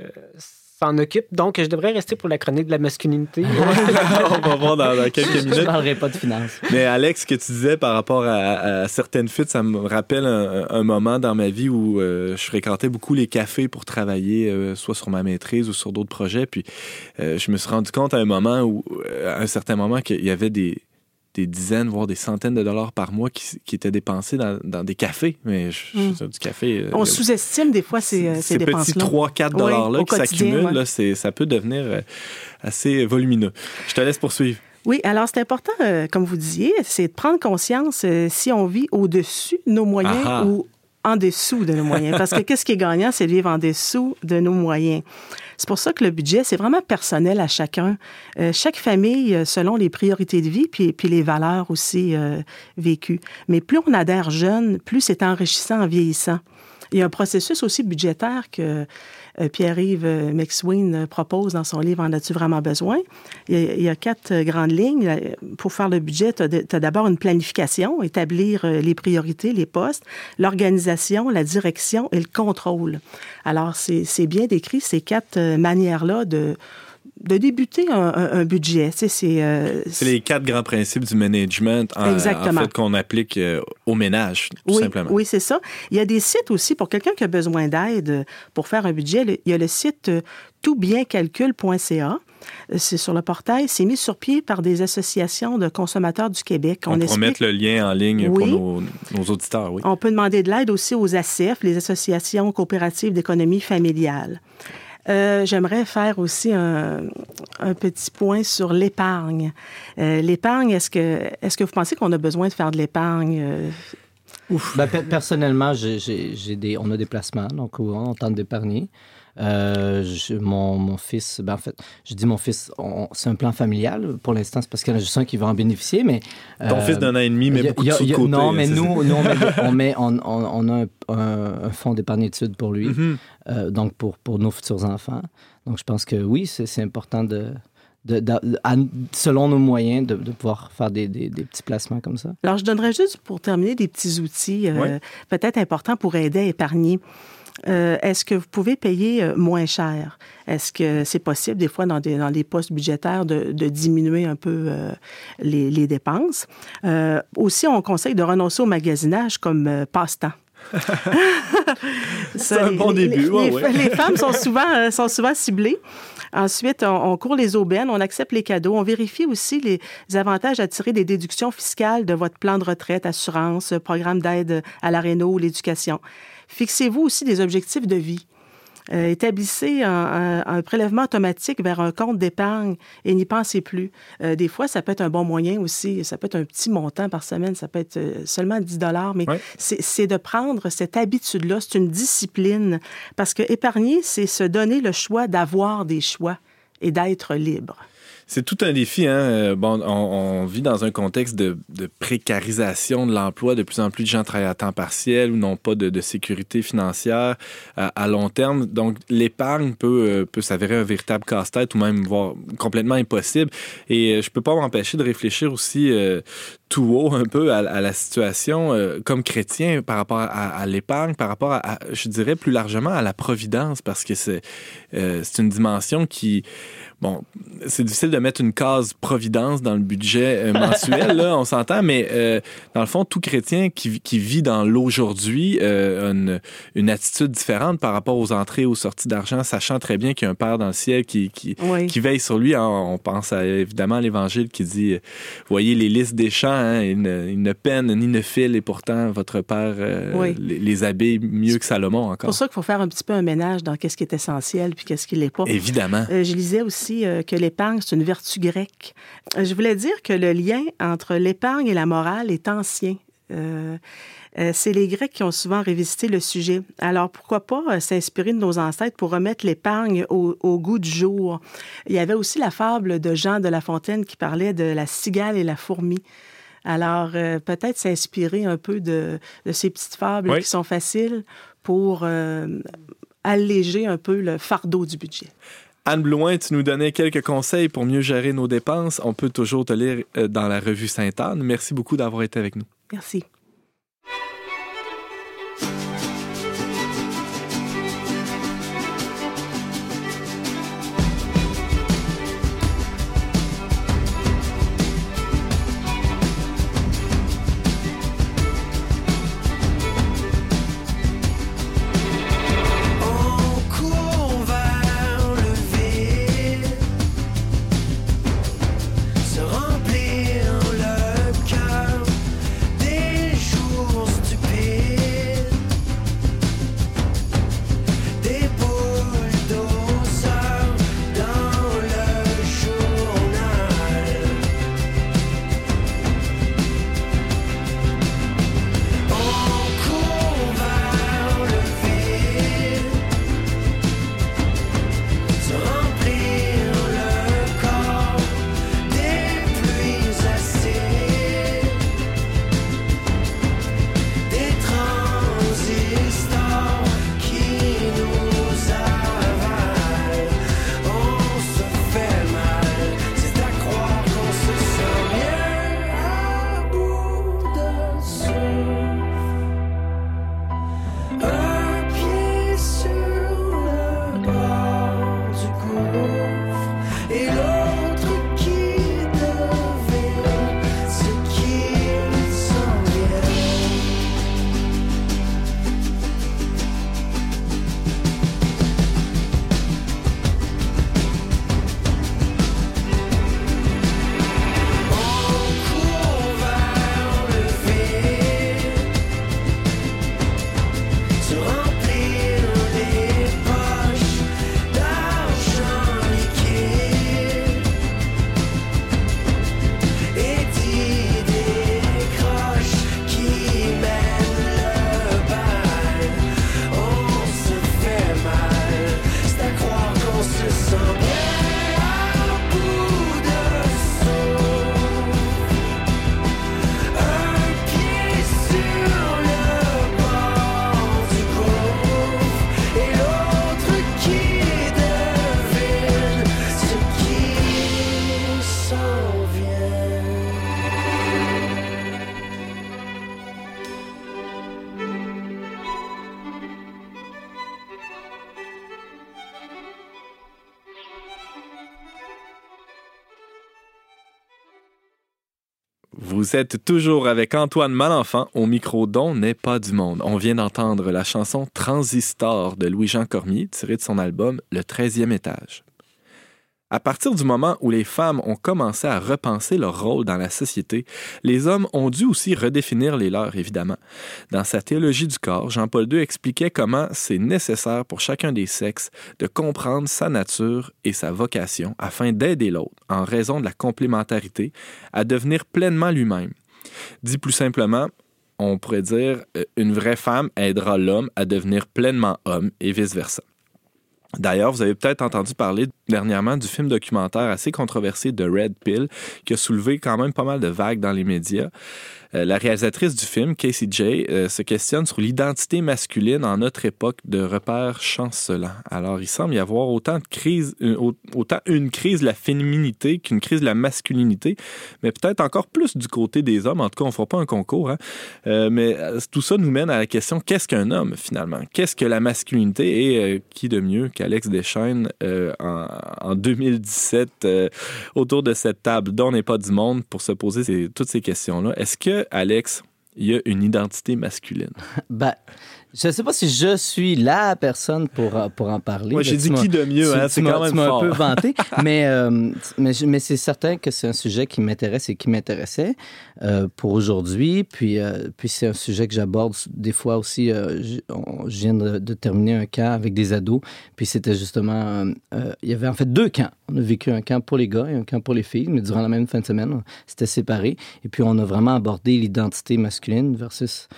s'en occupe. Donc, je devrais rester pour la chronique de la masculinité. On va voir dans, quelques minutes. Je ne parlerai pas de finances. Mais Alex, ce que tu disais par rapport à, certaines fuites, ça me rappelle un, moment dans ma vie où euh, je fréquentais beaucoup les cafés pour travailler, euh, soit sur ma maîtrise ou sur d'autres projets. Puis, euh, je me suis rendu compte à un moment où, à un certain moment, qu'il y avait des, des dizaines, voire des centaines de dollars par mois qui, étaient dépensés dans, des cafés. Mais je, hmm. du café. Euh, On sous-estime des fois ces, ces, ces petits 3-4 dollars-là qui s'accumulent, ça peut devenir euh, assez volumineux. Je te laisse poursuivre. Oui, alors c'est important, euh, comme vous disiez, c'est de prendre conscience si on vit au-dessus de nos moyens ou en dessous de nos moyens. Parce que qu'est-ce qui est gagnant, c'est de vivre en dessous de nos moyens. C'est pour ça que le budget, c'est vraiment personnel à chacun. Euh, chaque famille, euh, selon les priorités de vie, puis, puis les valeurs aussi euh, vécues. Mais plus on adhère jeune, plus c'est enrichissant en vieillissant. Il y a un processus aussi budgétaire que euh, Pierre-Yves euh, McSween propose dans son livre En as-tu vraiment besoin? Il y, a, quatre euh, grandes lignes. Pour faire le budget, tu d'abord une planification, établir les priorités, les postes, l'organisation, la direction et le contrôle. Alors, c'est bien décrit ces quatre manières-là de de débuter un, budget. Euh, c'est les quatre grands principes du management en, fait qu'on applique euh, au ménage, tout oui, simplement. Oui, c'est ça. Il y a des sites aussi pour quelqu'un qui a besoin d'aide pour faire un budget. Il y a le site euh, toutbiencalcul.ca. C'est sur le portail. C'est mis sur pied par des associations de consommateurs du Québec. On, On mettre le lien en ligne pour nos, nos, auditeurs. Oui. On peut demander de l'aide aussi aux ACF, les associations coopératives d'économie familiale. Euh, j'aimerais faire aussi un, petit point sur l'épargne. Euh, l'épargne, est-ce que, est-ce que vous pensez qu'on a besoin de faire de l'épargne? Euh? Ben, personnellement, j'ai, des, on a des placements, donc on tente d'épargner. Euh, mon, mon, fils, ben en fait, je dis mon fils, c'est un plan familial. Pour l'instant, c'est parce qu'il y en a juste un qui va en bénéficier, mais... Ton fils d'un an et demi met beaucoup de côté. Non, mais nous, on, met, on, on, a un, fonds d'épargne études pour lui, mm-hmm. euh, donc pour, pour nos futurs enfants. Donc, je pense que oui, c'est important de, de, selon nos moyens, de, de pouvoir faire des, des, des, petits placements comme ça. Alors, je donnerais juste pour terminer des petits outils euh, peut-être importants pour aider à épargner. Euh, est-ce que vous pouvez payer euh, moins cher? Est-ce que c'est possible, des fois, dans, des, dans les postes budgétaires, de, de diminuer un peu euh, les, les, dépenses? aussi, on conseille de renoncer au magasinage comme passe-temps. c'est un bon début. Les, les, femmes sont souvent, sont souvent ciblées. Ensuite, on, court les aubaines, on accepte les cadeaux, on vérifie aussi les avantages à tirer des déductions fiscales de votre plan de retraite, assurance, programme d'aide à la réno ou l'éducation. Fixez-vous aussi des objectifs de vie. Euh, établissez un, prélèvement automatique vers un compte d'épargne et n'y pensez plus. Euh, des fois, ça peut être un bon moyen aussi. Ça peut être un petit montant par semaine. Ça peut être euh, seulement 10 dollars. Mais c'est de prendre cette habitude-là. C'est une discipline. Parce que épargner, c'est se donner le choix d'avoir des choix et d'être libre. C'est tout un défi. Hein? Euh, bon, on, vit dans un contexte de, précarisation de l'emploi. De plus en plus de gens travaillent à temps partiel ou n'ont pas de, sécurité financière à, long terme. Donc, l'épargne peut, euh, peut s'avérer un véritable casse-tête ou même voire complètement impossible. Et euh, je peux pas m'empêcher de réfléchir aussi tout haut un peu à, la situation comme chrétien par rapport à, l'épargne, par rapport à, je dirais plus largement à la providence, parce que c'est c'est une dimension qui bon, c'est difficile de mettre une case providence dans le budget euh, mensuel, là, on s'entend, mais euh, dans le fond, tout chrétien qui, qui vit dans l'aujourd'hui euh, a une, une, attitude différente par rapport aux entrées et aux sorties d'argent, sachant très bien qu'il y a un Père dans le ciel qui, qui, qui veille sur lui. On pense à, évidemment à l'Évangile qui dit, voyez les listes des champs, hein, ils, ne, peinent ni ne filent, et pourtant votre Père les, les, habille mieux que Salomon encore. C'est pour ça qu'il faut faire un petit peu un ménage dans qu'est-ce qui est essentiel puis qu'est-ce qui l'est pas. Évidemment. je lisais aussi euh, que l'épargne, c'est une vertu grecque. Euh, je voulais dire que le lien entre l'épargne et la morale est ancien. Euh, c'est les Grecs qui ont souvent révisité le sujet. Alors, pourquoi pas s'inspirer de nos ancêtres pour remettre l'épargne au, goût du jour? Il y avait aussi la fable de Jean de La Fontaine qui parlait de la cigale et la fourmi. Alors, peut-être s'inspirer un peu de, ces petites fables qui sont faciles pour alléger un peu le fardeau du budget. Anne Blouin, tu nous donnais quelques conseils pour mieux gérer nos dépenses. On peut toujours te lire euh, dans la revue Sainte-Anne. Merci beaucoup d'avoir été avec nous. Merci. Vous toujours avec Antoine Malenfant au micro dont n'est pas du monde. On vient d'entendre la chanson Transistor de Louis-Jean Cormier tirée de son album Le 13e étage. À partir du moment où les femmes ont commencé à repenser leur rôle dans la société, les hommes ont dû aussi redéfinir les leurs, évidemment. Dans sa théologie du corps, Jean-Paul II expliquait comment c'est nécessaire pour chacun des sexes de comprendre sa nature et sa vocation afin d'aider l'autre, en raison de la complémentarité, à devenir pleinement lui-même. Dit plus simplement, on pourrait dire, euh, une vraie femme aidera l'homme à devenir pleinement homme et vice-versa. D'ailleurs, vous avez peut-être entendu parler dernièrement du film documentaire assez controversé de Red Pill qui a soulevé quand même pas mal de vagues dans les médias. Euh, la réalisatrice du film, Casey J, euh, se questionne sur l'identité masculine en notre époque de repères chancelants. Alors, il semble y avoir autant de crises, euh, autant une crise de la féminité qu'une crise de la masculinité, mais peut-être encore plus du côté des hommes. En tout cas, on ne fera pas un concours. Hein. mais tout ça nous mène à la question qu'est-ce qu'un homme finalement? Qu'est-ce que la masculinité Et qui de mieux qu'Alex Deschaines en, en, 2017 autour de cette table dont n'est pas du monde pour se poser toutes ces questions-là Est-ce que Alex, il y a une identité masculine? ben, je ne sais pas si je suis la personne pour, euh, pour en parler. Moi, j'ai dit qui de mieux, hein? c'est quand même fort. un peu vanté, mais, euh, mais, mais c'est certain que c'est un sujet qui m'intéresse et qui m'intéressait euh, pour aujourd'hui. Puis, puis c'est un sujet que j'aborde des fois aussi. je, viens de, de, terminer un camp avec des ados, puis c'était justement... il y avait en fait deux camps. On a vécu un camp pour les gars et un camp pour les filles, mais durant la même fin de semaine, c'était séparé. Et puis on a vraiment abordé l'identité masculine versus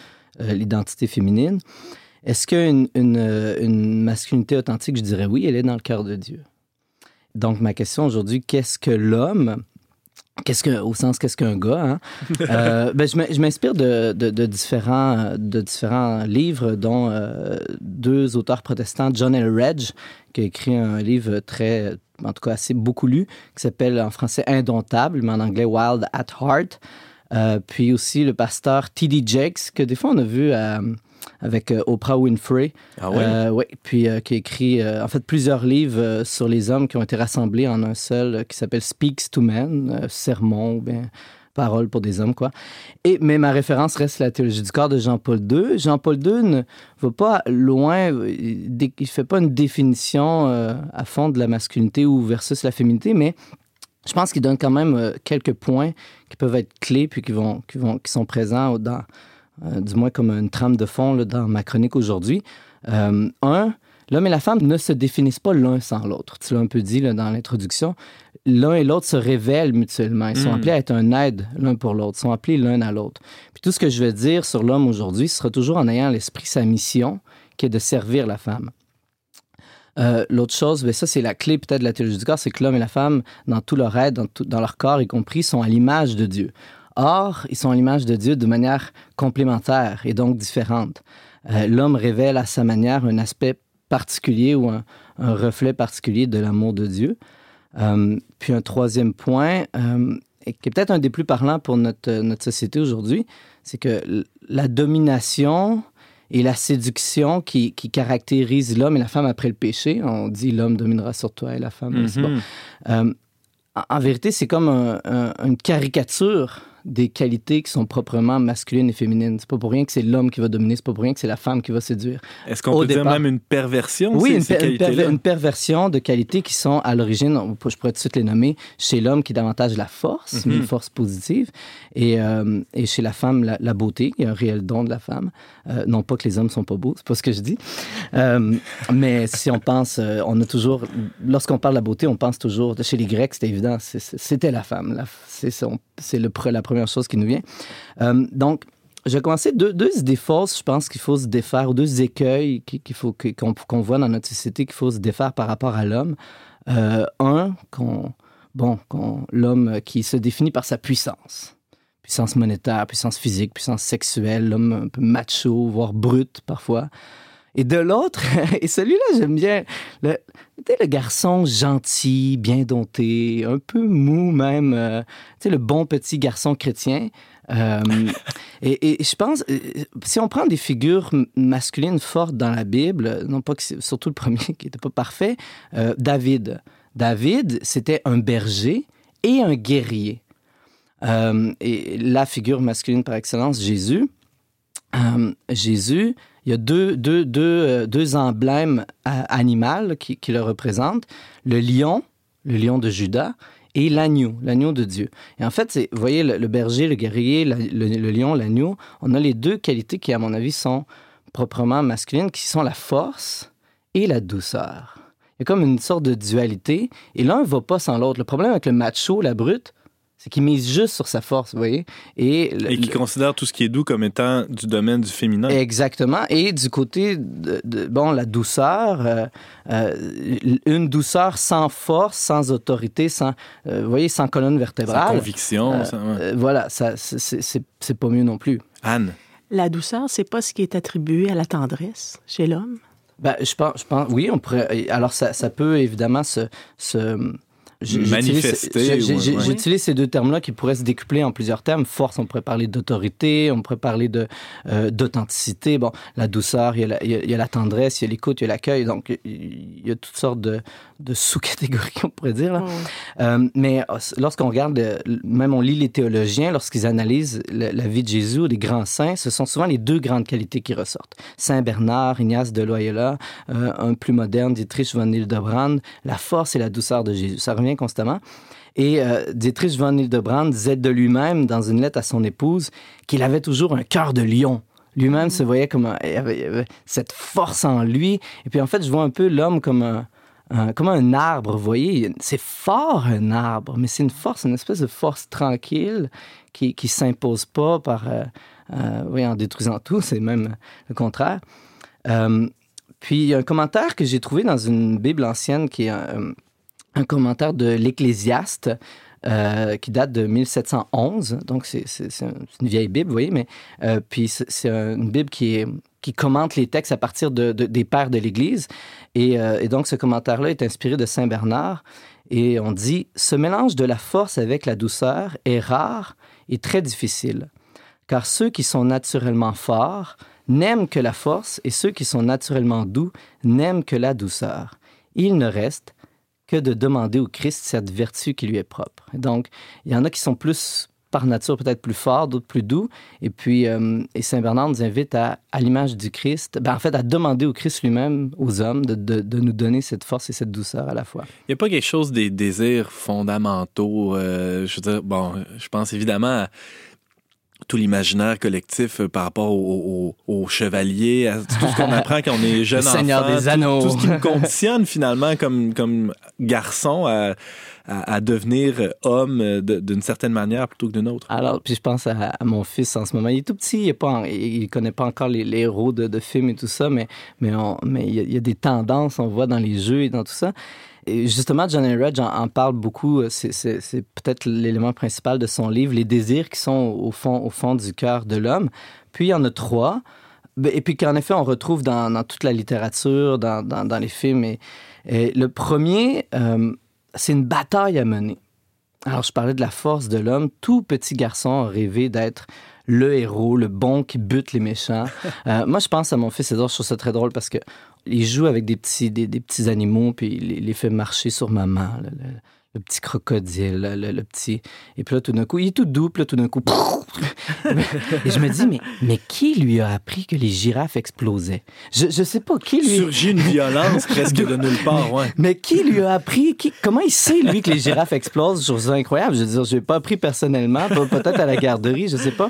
euh, l'identité féminine. Est-ce qu'une une, euh, une, masculinité authentique, je dirais oui, elle est dans le cœur de Dieu? Donc, ma question aujourd'hui, qu'est-ce que l'homme Qu'est-ce que, au sens, qu'est-ce qu'un gars? Hein? euh, ben, je m'inspire de, de, de, différents, de différents livres, dont euh, deux auteurs protestants, John L. Reg, qui a écrit un livre très, en tout cas assez beaucoup lu, qui s'appelle en français Indomptable, mais en anglais Wild at Heart. Euh, puis aussi le pasteur T.D. Jakes, que des fois on a vu euh, avec euh, Oprah Winfrey. Ah ouais? oui, puis qui a écrit en fait plusieurs livres sur les hommes qui ont été rassemblés en un seul, qui s'appelle Speaks to Men, sermon, bien parole pour des hommes, quoi. Et, mais ma référence reste la théologie du corps de Jean-Paul II. Jean-Paul II ne va pas loin, il ne fait pas une définition à fond de la masculinité ou versus la féminité, mais je pense qu'il donne quand même euh, quelques points qui peuvent être clés puis qui, vont, qui, vont, qui sont présents dans, euh, du moins comme une trame de fond là, dans ma chronique aujourd'hui. Euh, un, l'homme et la femme ne se définissent pas l'un sans l'autre. Tu l'as un peu dit là, dans l'introduction. L'un et l'autre se révèlent mutuellement. Ils sont hmm. appelés à être un aide l'un pour l'autre. Ils sont appelés l'un à l'autre. Puis tout ce que je vais dire sur l'homme aujourd'hui ce sera toujours en ayant à l'esprit sa mission, qui est de servir la femme. Euh, l'autre chose, ben ça c'est la clé peut-être de la théologie du corps, c'est que l'homme et la femme, dans tout leur être, dans, dans leur corps y compris, sont à l'image de Dieu. Or, ils sont à l'image de Dieu de manière complémentaire et donc différente. Euh, l'homme révèle à sa manière un aspect particulier ou un, reflet particulier de l'amour de Dieu. Euh, puis un troisième point, qui est peut-être un des plus parlants pour notre, notre société aujourd'hui, c'est que la domination et la séduction qui, qui caractérise l'homme et la femme après le péché. On dit l'homme dominera sur toi et la femme. Mm -hmm. euh, en, vérité, c'est comme un, un, une caricature des qualités qui sont proprement masculines et féminines. C'est pas pour rien que c'est l'homme qui va dominer, c'est pas pour rien que c'est la femme qui va séduire. Est-ce qu'on peut dire même une perversion Oui, une, une, perversion de qualités qui sont à l'origine, je pourrais tout de suite les nommer, chez l'homme qui est davantage la force, mm -hmm. une force positive, et, euh, et chez la femme, la, la, beauté, qui est un réel don de la femme. Euh, non pas que les hommes sont pas beaux, c'est pas ce que je dis, euh, mais si on pense, on a toujours, lorsqu'on parle de la beauté, on pense toujours, chez les Grecs, c'était évident, c'était la femme, c'est la première première chose qui nous vient. Euh, donc, je vais commencer deux, deux idées fausses, je pense qu'il faut se défaire, ou deux écueils qu'il faut qu'on voit dans notre société qu'il faut se défaire par rapport à l'homme. Euh, un, bon, l'homme qui se définit par sa puissance. Puissance monétaire, puissance physique, puissance sexuelle, l'homme un peu macho, voire brut parfois. Et de l'autre, et celui-là, j'aime bien, le, le garçon gentil, bien dompté, un peu mou même, euh, le bon petit garçon chrétien. Euh, et, je pense, euh, si on prend des figures masculines fortes dans la Bible, non pas que surtout le premier qui n'était pas parfait, euh, David. David, c'était un berger et un guerrier. Et la figure masculine par excellence, Jésus. Jésus, il y a deux, deux, deux, euh, deux emblèmes animaux qui, qui, le représentent. Le lion, le lion de Judas, et l'agneau, l'agneau de Dieu. Et en fait, vous voyez, le, berger, le guerrier, le, le lion, l'agneau, on a les deux qualités qui, à mon avis, sont proprement masculines, qui sont la force et la douceur. Il y a comme une sorte de dualité, et l'un ne va pas sans l'autre. Le problème avec le macho, la brute, c'est qu'il mise juste sur sa force, vous voyez. Et, et qui considère tout ce qui est doux comme étant du domaine du féminin. Exactement. Et du côté de, bon, la douceur, euh, euh, une douceur sans force, sans autorité, sans, euh, vous voyez, sans colonne vertébrale. Sans conviction. voilà, ça, c'est pas mieux non plus. Anne. La douceur, c'est pas ce qui est attribué à la tendresse chez l'homme? Ben, je pense, je pense, oui, on pourrait. Alors, ça, ça peut évidemment se, se manifester. J'utilise ces deux termes-là qui pourraient se décupler en plusieurs termes. Force, on pourrait parler d'autorité, on pourrait parler de euh, d'authenticité. Bon, la douceur, il y, a la, il y, a la, tendresse, il y a l'écoute, il y a l'accueil. Donc, il y a toutes sortes de, de sous-catégories, on pourrait dire. Là. Euh, mais euh, lorsqu'on regarde, même on lit les théologiens, lorsqu'ils analysent la, la, vie de Jésus, les grands saints, ce sont souvent les deux grandes qualités qui ressortent. Saint Bernard, Ignace de Loyola, un plus moderne, Dietrich von Hildebrand, la force et la douceur de Jésus. Ça revient constamment. Et euh, Dietrich von Hildebrand disait de lui-même, dans une lettre à son épouse, qu'il avait toujours un cœur de lion. Lui-même se voyait comme un, il avait, cette force en lui. Et puis en fait, je vois un peu l'homme comme un, comme un arbre, vous voyez. C'est fort un arbre, mais c'est une force, une espèce de force tranquille qui ne s'impose pas par, euh, euh, en détruisant tout, c'est même le contraire. puis il y a un commentaire que j'ai trouvé dans une Bible ancienne qui est un commentaire de l'Ecclésiaste euh, qui date de 1711. Donc, c'est une vieille Bible, vous voyez, mais euh, puis c'est une Bible qui, commente les textes à partir de, des pères de l'Église. Euh, et, donc, ce commentaire-là est inspiré de Saint Bernard. Et on dit Ce mélange de la force avec la douceur est rare et très difficile, car ceux qui sont naturellement forts n'aiment que la force et ceux qui sont naturellement doux n'aiment que la douceur. Il ne reste que de demander au Christ cette vertu qui lui est propre. Donc, il y en a qui sont plus par nature peut-être plus forts, d'autres plus doux. Et puis, euh, et Saint Bernard nous invite à, à l'image du Christ, ben, en fait, à demander au Christ lui-même, aux hommes, de, de, nous donner cette force et cette douceur à la fois. Il n'y a pas quelque chose des désirs fondamentaux. Euh, je veux dire, bon, je pense évidemment à tout l'imaginaire collectif euh, par rapport aux au, chevaliers, à tout ce qu'on apprend quand on est jeune enfant. Seigneur des Anneaux. Tout, ce qui nous conditionne finalement comme, comme garçon à, à, devenir homme d'une certaine manière plutôt que d'une autre. Alors, puis je pense à, mon fils en ce moment. Il est tout petit, il ne il connaît pas encore les, héros de, de, films et tout ça, mais, mais, mais il, y a, il y a des tendances, on voit dans les jeux et dans tout ça. Et justement, John Red en, parle beaucoup. C'est peut-être l'élément principal de son livre, les désirs qui sont au fond, au fond du cœur de l'homme. Puis il y en a trois. Ben, et puis qu'en effet, on retrouve dans, toute la littérature, dans, dans, les films. Et, le premier, euh, c'est une bataille à mener. Alors, je parlais de la force de l'homme. Tout petit garçon a rêvé d'être le héros, le bon qui bute les méchants. Euh, moi, je pense à mon fils Edouard, je trouve ça très drôle parce que il joue avec des petits, des, petits animaux, puis il les fait marcher sur main le petit crocodile, le, petit. Et puis là, tout d'un coup, il est tout doux, puis là, tout d'un coup. et je me dis, mais, mais qui lui a appris que les girafes explosaient? Je, je sais pas, qui lui. Surgit une violence presque de nulle part, ouais. Mais qui lui a appris? Qui, comment il sait, lui, que les girafes explosent? Je trouve ça incroyable. Je veux dire, je l'ai pas appris personnellement, peut-être à la garderie, je sais pas.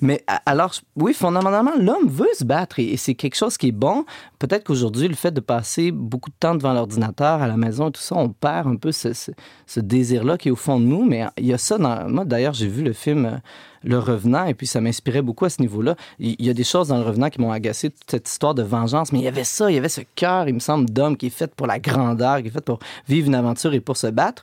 Mais alors, oui, fondamentalement, l'homme veut se battre et, c'est quelque chose qui est bon. Peut-être qu'aujourd'hui, le fait de passer beaucoup de temps devant l'ordinateur à la maison et tout ça, on perd un peu ce ce désir-là qui est au fond de nous. Mais il y a ça dans. Moi, d'ailleurs, j'ai vu le film euh, Le Revenant et puis ça m'inspirait beaucoup à ce niveau-là. Il y a des choses dans Le Revenant qui m'ont agacé, toute cette histoire de vengeance. Mais il y avait ça, il y avait ce cœur, il me semble, d'homme qui est fait pour la grandeur, qui est fait pour vivre une aventure et pour se battre.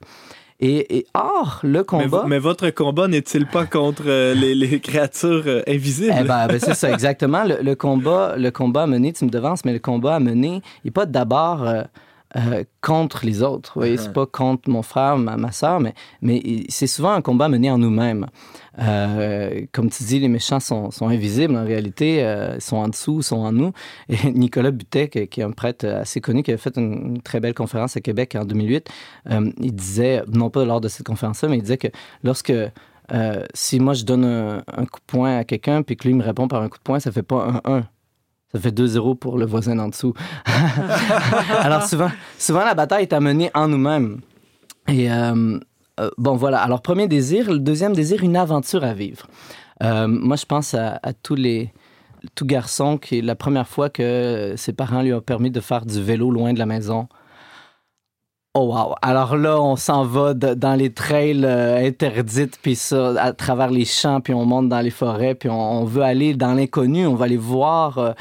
Et, or, le combat. Mais, votre combat n'est-il pas contre euh, les, créatures euh, invisibles? Eh ben, ben, c'est ça, exactement. Le, combat, le combat à mener, tu me devances, mais le combat à mener, il n'est pas d'abord. Euh, contre les autres. Vous voyez, c'est uh-huh. pas contre mon frère, ma, ma soeur, mais, mais c'est souvent un combat mené en nous-mêmes. Euh, comme tu dis, les méchants sont, sont invisibles. En réalité, euh, ils sont en dessous, ils sont en nous. Et Nicolas Butet, qui est un prêtre assez connu, qui a fait une, très belle conférence à Québec en 2008, il disait, non pas lors de cette conférence-là, mais il disait que lorsque euh, si moi je donne un, coup de poing à quelqu'un puis que lui me répond par un coup de poing, ça fait pas un 1. Ça fait 2-0 pour le voisin en dessous. Alors souvent, souvent la bataille est à mener en nous-mêmes. Et euh, euh, bon voilà. Alors premier désir, le deuxième désir, une aventure à vivre. moi je pense à, à, tous les tout garçon qui la première fois que ses parents lui ont permis de faire du vélo loin de la maison Oh wow! Alors là, on s'en va dans les trails euh, interdites, puis ça, à travers les champs, puis on monte dans les forêts, puis on, veut aller dans l'inconnu, on va aller voir. Euh,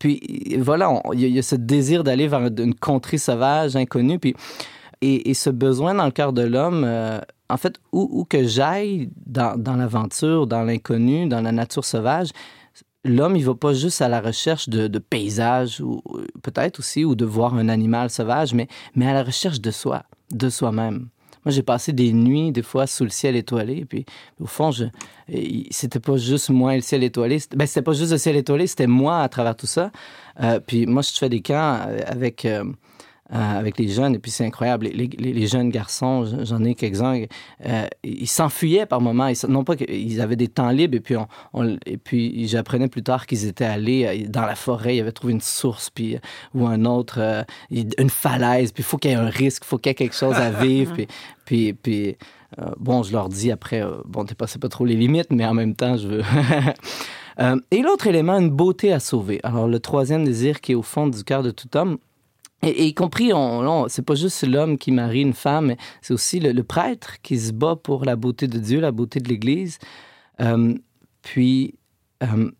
puis voilà, il y, a ce désir d'aller vers une contrée sauvage, inconnue, puis et, ce besoin dans le cœur de l'homme, euh, en fait, où, que j'aille dans l'aventure, dans l'inconnu, dans la nature sauvage, l'homme, il va pas juste à la recherche de, paysages, ou peut-être aussi, ou de voir un animal sauvage, mais, mais à la recherche de soi, de soi-même. Moi, j'ai passé des nuits, des fois, sous le ciel étoilé. Puis, au fond, je, c'était pas juste moi et le ciel étoilé. Ben, c'était pas juste le ciel étoilé, c'était moi à travers tout ça. Euh, puis, moi, je fais des camps avec. Euh, euh, avec les jeunes. Et puis c'est incroyable. Les, les, jeunes garçons, j'en ai quelques-uns, euh, ils s'enfuyaient par moments. Ils, non pas qu'ils avaient des temps libres. Et puis, et puis j'apprenais plus tard qu'ils étaient allés euh, dans la forêt. Ils avaient trouvé une source puis, ou un autre, une falaise. Puis il faut qu'il y ait un risque, il faut qu'il y ait quelque chose à vivre. puis, puis, puis bon, je leur dis après, bon, t'es passé pas trop les limites, mais en même temps, je veux... et l'autre élément, une beauté à sauver. Alors, le troisième désir qui est au fond du cœur de tout homme, et, y compris, on, c'est pas juste l'homme qui marie une femme, c'est aussi le, prêtre qui se bat pour la beauté de Dieu, la beauté de l'Église. Euh, puis, euh,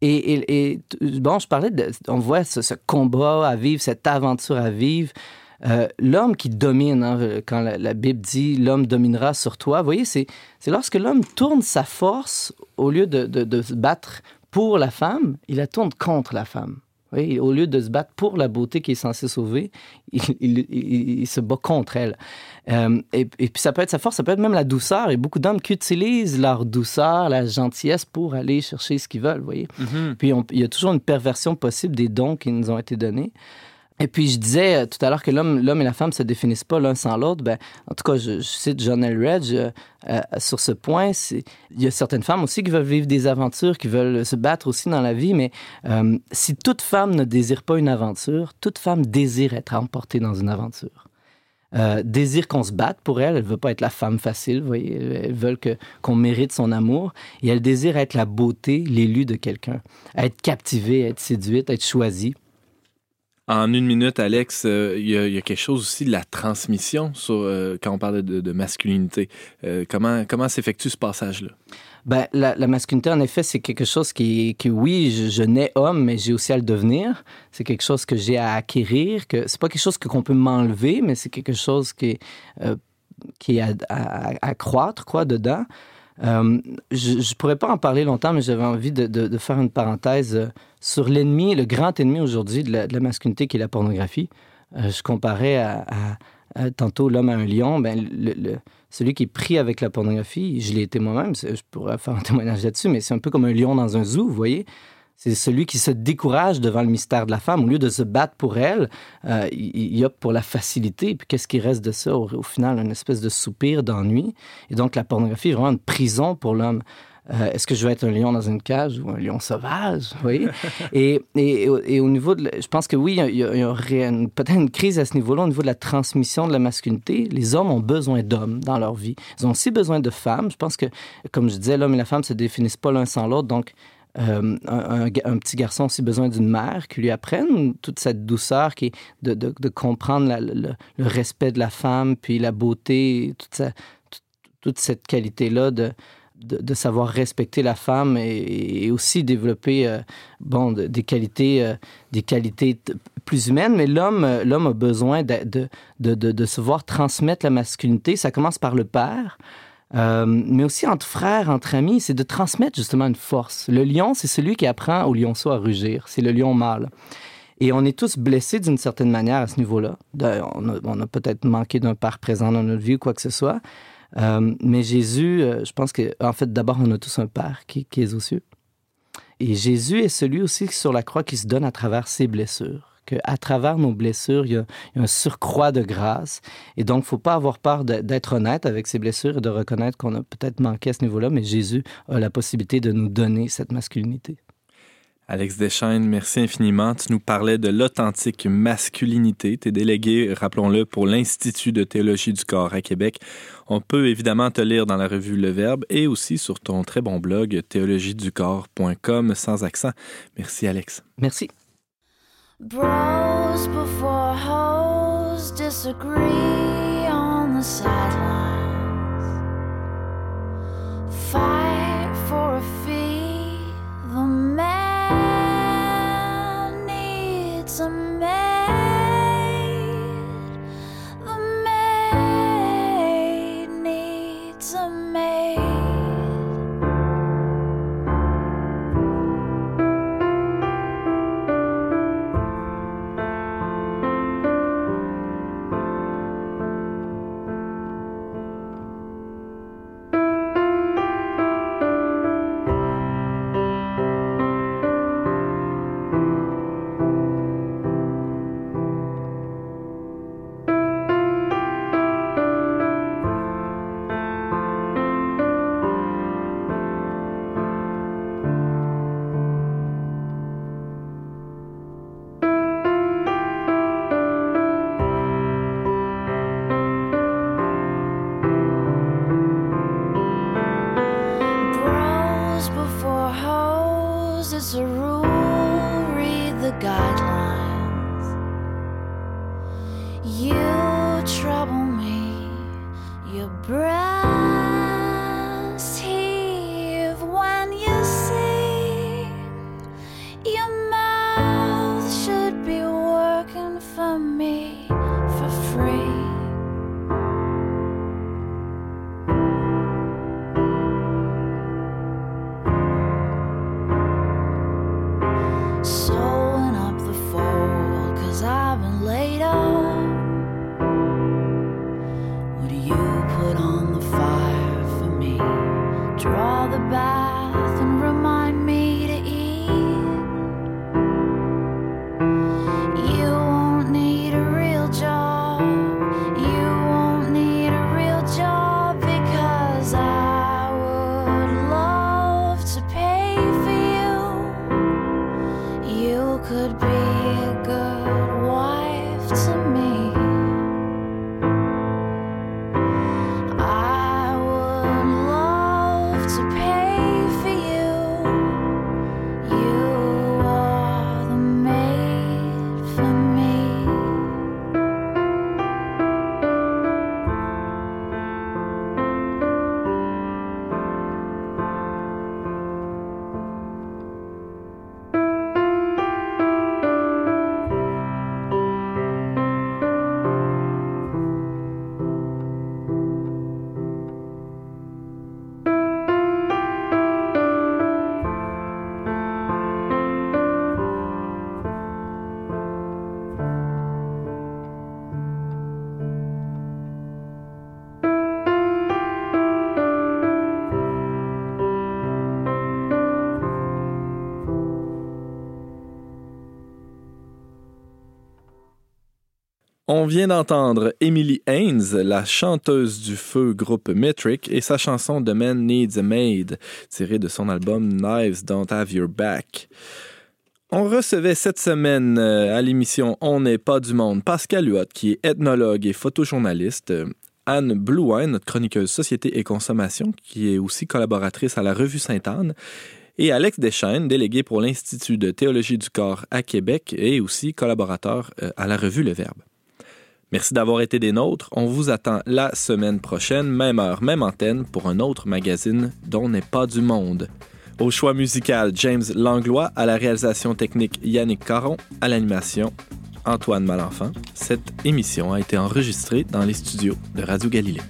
et, bon, je parlais on voit ce, combat à vivre, cette aventure à vivre. Euh, l'homme qui domine, hein, quand la, Bible dit l'homme dominera sur toi, vous voyez, c'est, lorsque l'homme tourne sa force, au lieu de se battre pour la femme, il la tourne contre la femme au lieu de se battre pour la beauté qui est censée sauver, il, se bat contre elle. Euh, et, puis ça peut être sa force, ça peut être même la douceur. Et beaucoup d'hommes qui utilisent leur douceur, la gentillesse pour aller chercher ce qu'ils veulent, vous voyez. Mm-hmm. Puis il y a toujours une perversion possible des dons qui nous ont été donnés. Et puis, je disais euh, tout à l'heure que l'homme, et la femme se définissent pas l'un sans l'autre. Ben, en tout cas, je, cite John Elredge euh, euh, sur ce point. Il y a certaines femmes aussi qui veulent vivre des aventures, qui veulent se battre aussi dans la vie, mais si toute femme ne désire pas une aventure, toute femme désire être emportée dans une aventure. désire qu'on se batte pour elle. Elle veut pas être la femme facile, vous voyez. Elle veut que, qu'on mérite son amour. Et elle désire être la beauté, l'élu de quelqu'un. Être captivée, être séduite, être choisie. En une minute, Alex, euh, il y, a quelque chose aussi de la transmission sur, euh, quand on parle de, masculinité. Euh, comment comment s'effectue ce passage-là? Ben, la, masculinité, en effet, c'est quelque chose qui, qui oui, je, nais homme, mais j'ai aussi à le devenir. C'est quelque chose que j'ai à acquérir. Que c'est pas quelque chose qu'on peut m'enlever, mais c'est quelque chose qui est, qui à, à, croître, quoi, dedans. Euh, je ne pourrais pas en parler longtemps, mais j'avais envie de, faire une parenthèse euh, sur l'ennemi, le grand ennemi aujourd'hui de, la, masculinité qui est la pornographie. Euh, je comparais tantôt l'homme à un lion. Ben, celui qui est pris avec la pornographie, je l'ai été moi-même, je pourrais faire un témoignage là-dessus, mais c'est un peu comme un lion dans un zoo, vous voyez? C'est celui qui se décourage devant le mystère de la femme. Au lieu de se battre pour elle, euh, il, opte pour la facilité. Puis qu'est-ce qui reste de ça? Au, final, une espèce de soupir d'ennui. Et donc, la pornographie est vraiment une prison pour l'homme. Euh, est-ce que je veux être un lion dans une cage ou un lion sauvage? Oui. et, et, et, au niveau de. Je pense que oui, il y a, peut-être une crise à ce niveau-là, au niveau de la transmission de la masculinité. Les hommes ont besoin d'hommes dans leur vie. Ils ont aussi besoin de femmes. Je pense que, comme je disais, l'homme et la femme ne se définissent pas l'un sans l'autre. Donc, euh, un, petit garçon a aussi besoin d'une mère qui lui apprenne toute cette douceur, qui de, de, comprendre le, respect de la femme, puis la beauté, toute, cette qualité-là de, de, savoir respecter la femme et, aussi développer euh, bon, des qualités, euh, des qualités plus humaines. Mais l'homme, l'homme a besoin de, de, se voir transmettre la masculinité. Ça commence par le père. Euh, mais aussi entre frères, entre amis, c'est de transmettre justement une force. Le lion, c'est celui qui apprend au lionceau à rugir. C'est le lion mâle. Et on est tous blessés d'une certaine manière à ce niveau-là. On a, peut-être manqué d'un père présent dans notre vie ou quoi que ce soit. Euh, mais Jésus, euh, je pense que, en fait, d'abord, on a tous un père qui, est aux cieux. Et Jésus est celui aussi sur la croix qui se donne à travers ses blessures. Qu'à travers nos blessures, il y, a, un surcroît de grâce. Et donc, il ne faut pas avoir peur d'être honnête avec ces blessures et de reconnaître qu'on a peut-être manqué à ce niveau-là, mais Jésus a la possibilité de nous donner cette masculinité. Alex Deschaines, merci infiniment. Tu nous parlais de l'authentique masculinité. Tu es délégué, rappelons-le, pour l'Institut de théologie du corps à Québec. On peut évidemment te lire dans la revue Le Verbe et aussi sur ton très bon blog théologieducorps.com sans accent. Merci Alex. Merci. Bros before hoes disagree on the sidelines. Fight for a fee, the man vient d'entendre Emily Haynes, la chanteuse du feu groupe Metric, et sa chanson The Man Needs a Maid, tirée de son album Knives Don't Have Your Back. On recevait cette semaine euh, à l'émission On n'est pas du monde Pascal Huot, qui est ethnologue et photojournaliste. Anne Blouin, notre chroniqueuse Société et Consommation, qui est aussi collaboratrice à la Revue Sainte-Anne. Et Alex Deschaines, délégué pour l'Institut de théologie du corps à Québec et aussi collaborateur euh, à la Revue Le Verbe. Merci d'avoir été des nôtres. On vous attend la semaine prochaine, même heure, même antenne, pour un autre magazine dont n'est pas du monde. Au choix musical, James Langlois, à la réalisation technique, Yannick Caron, à l'animation, Antoine Malenfant. Cette émission a été enregistrée dans les studios de Radio Galilée.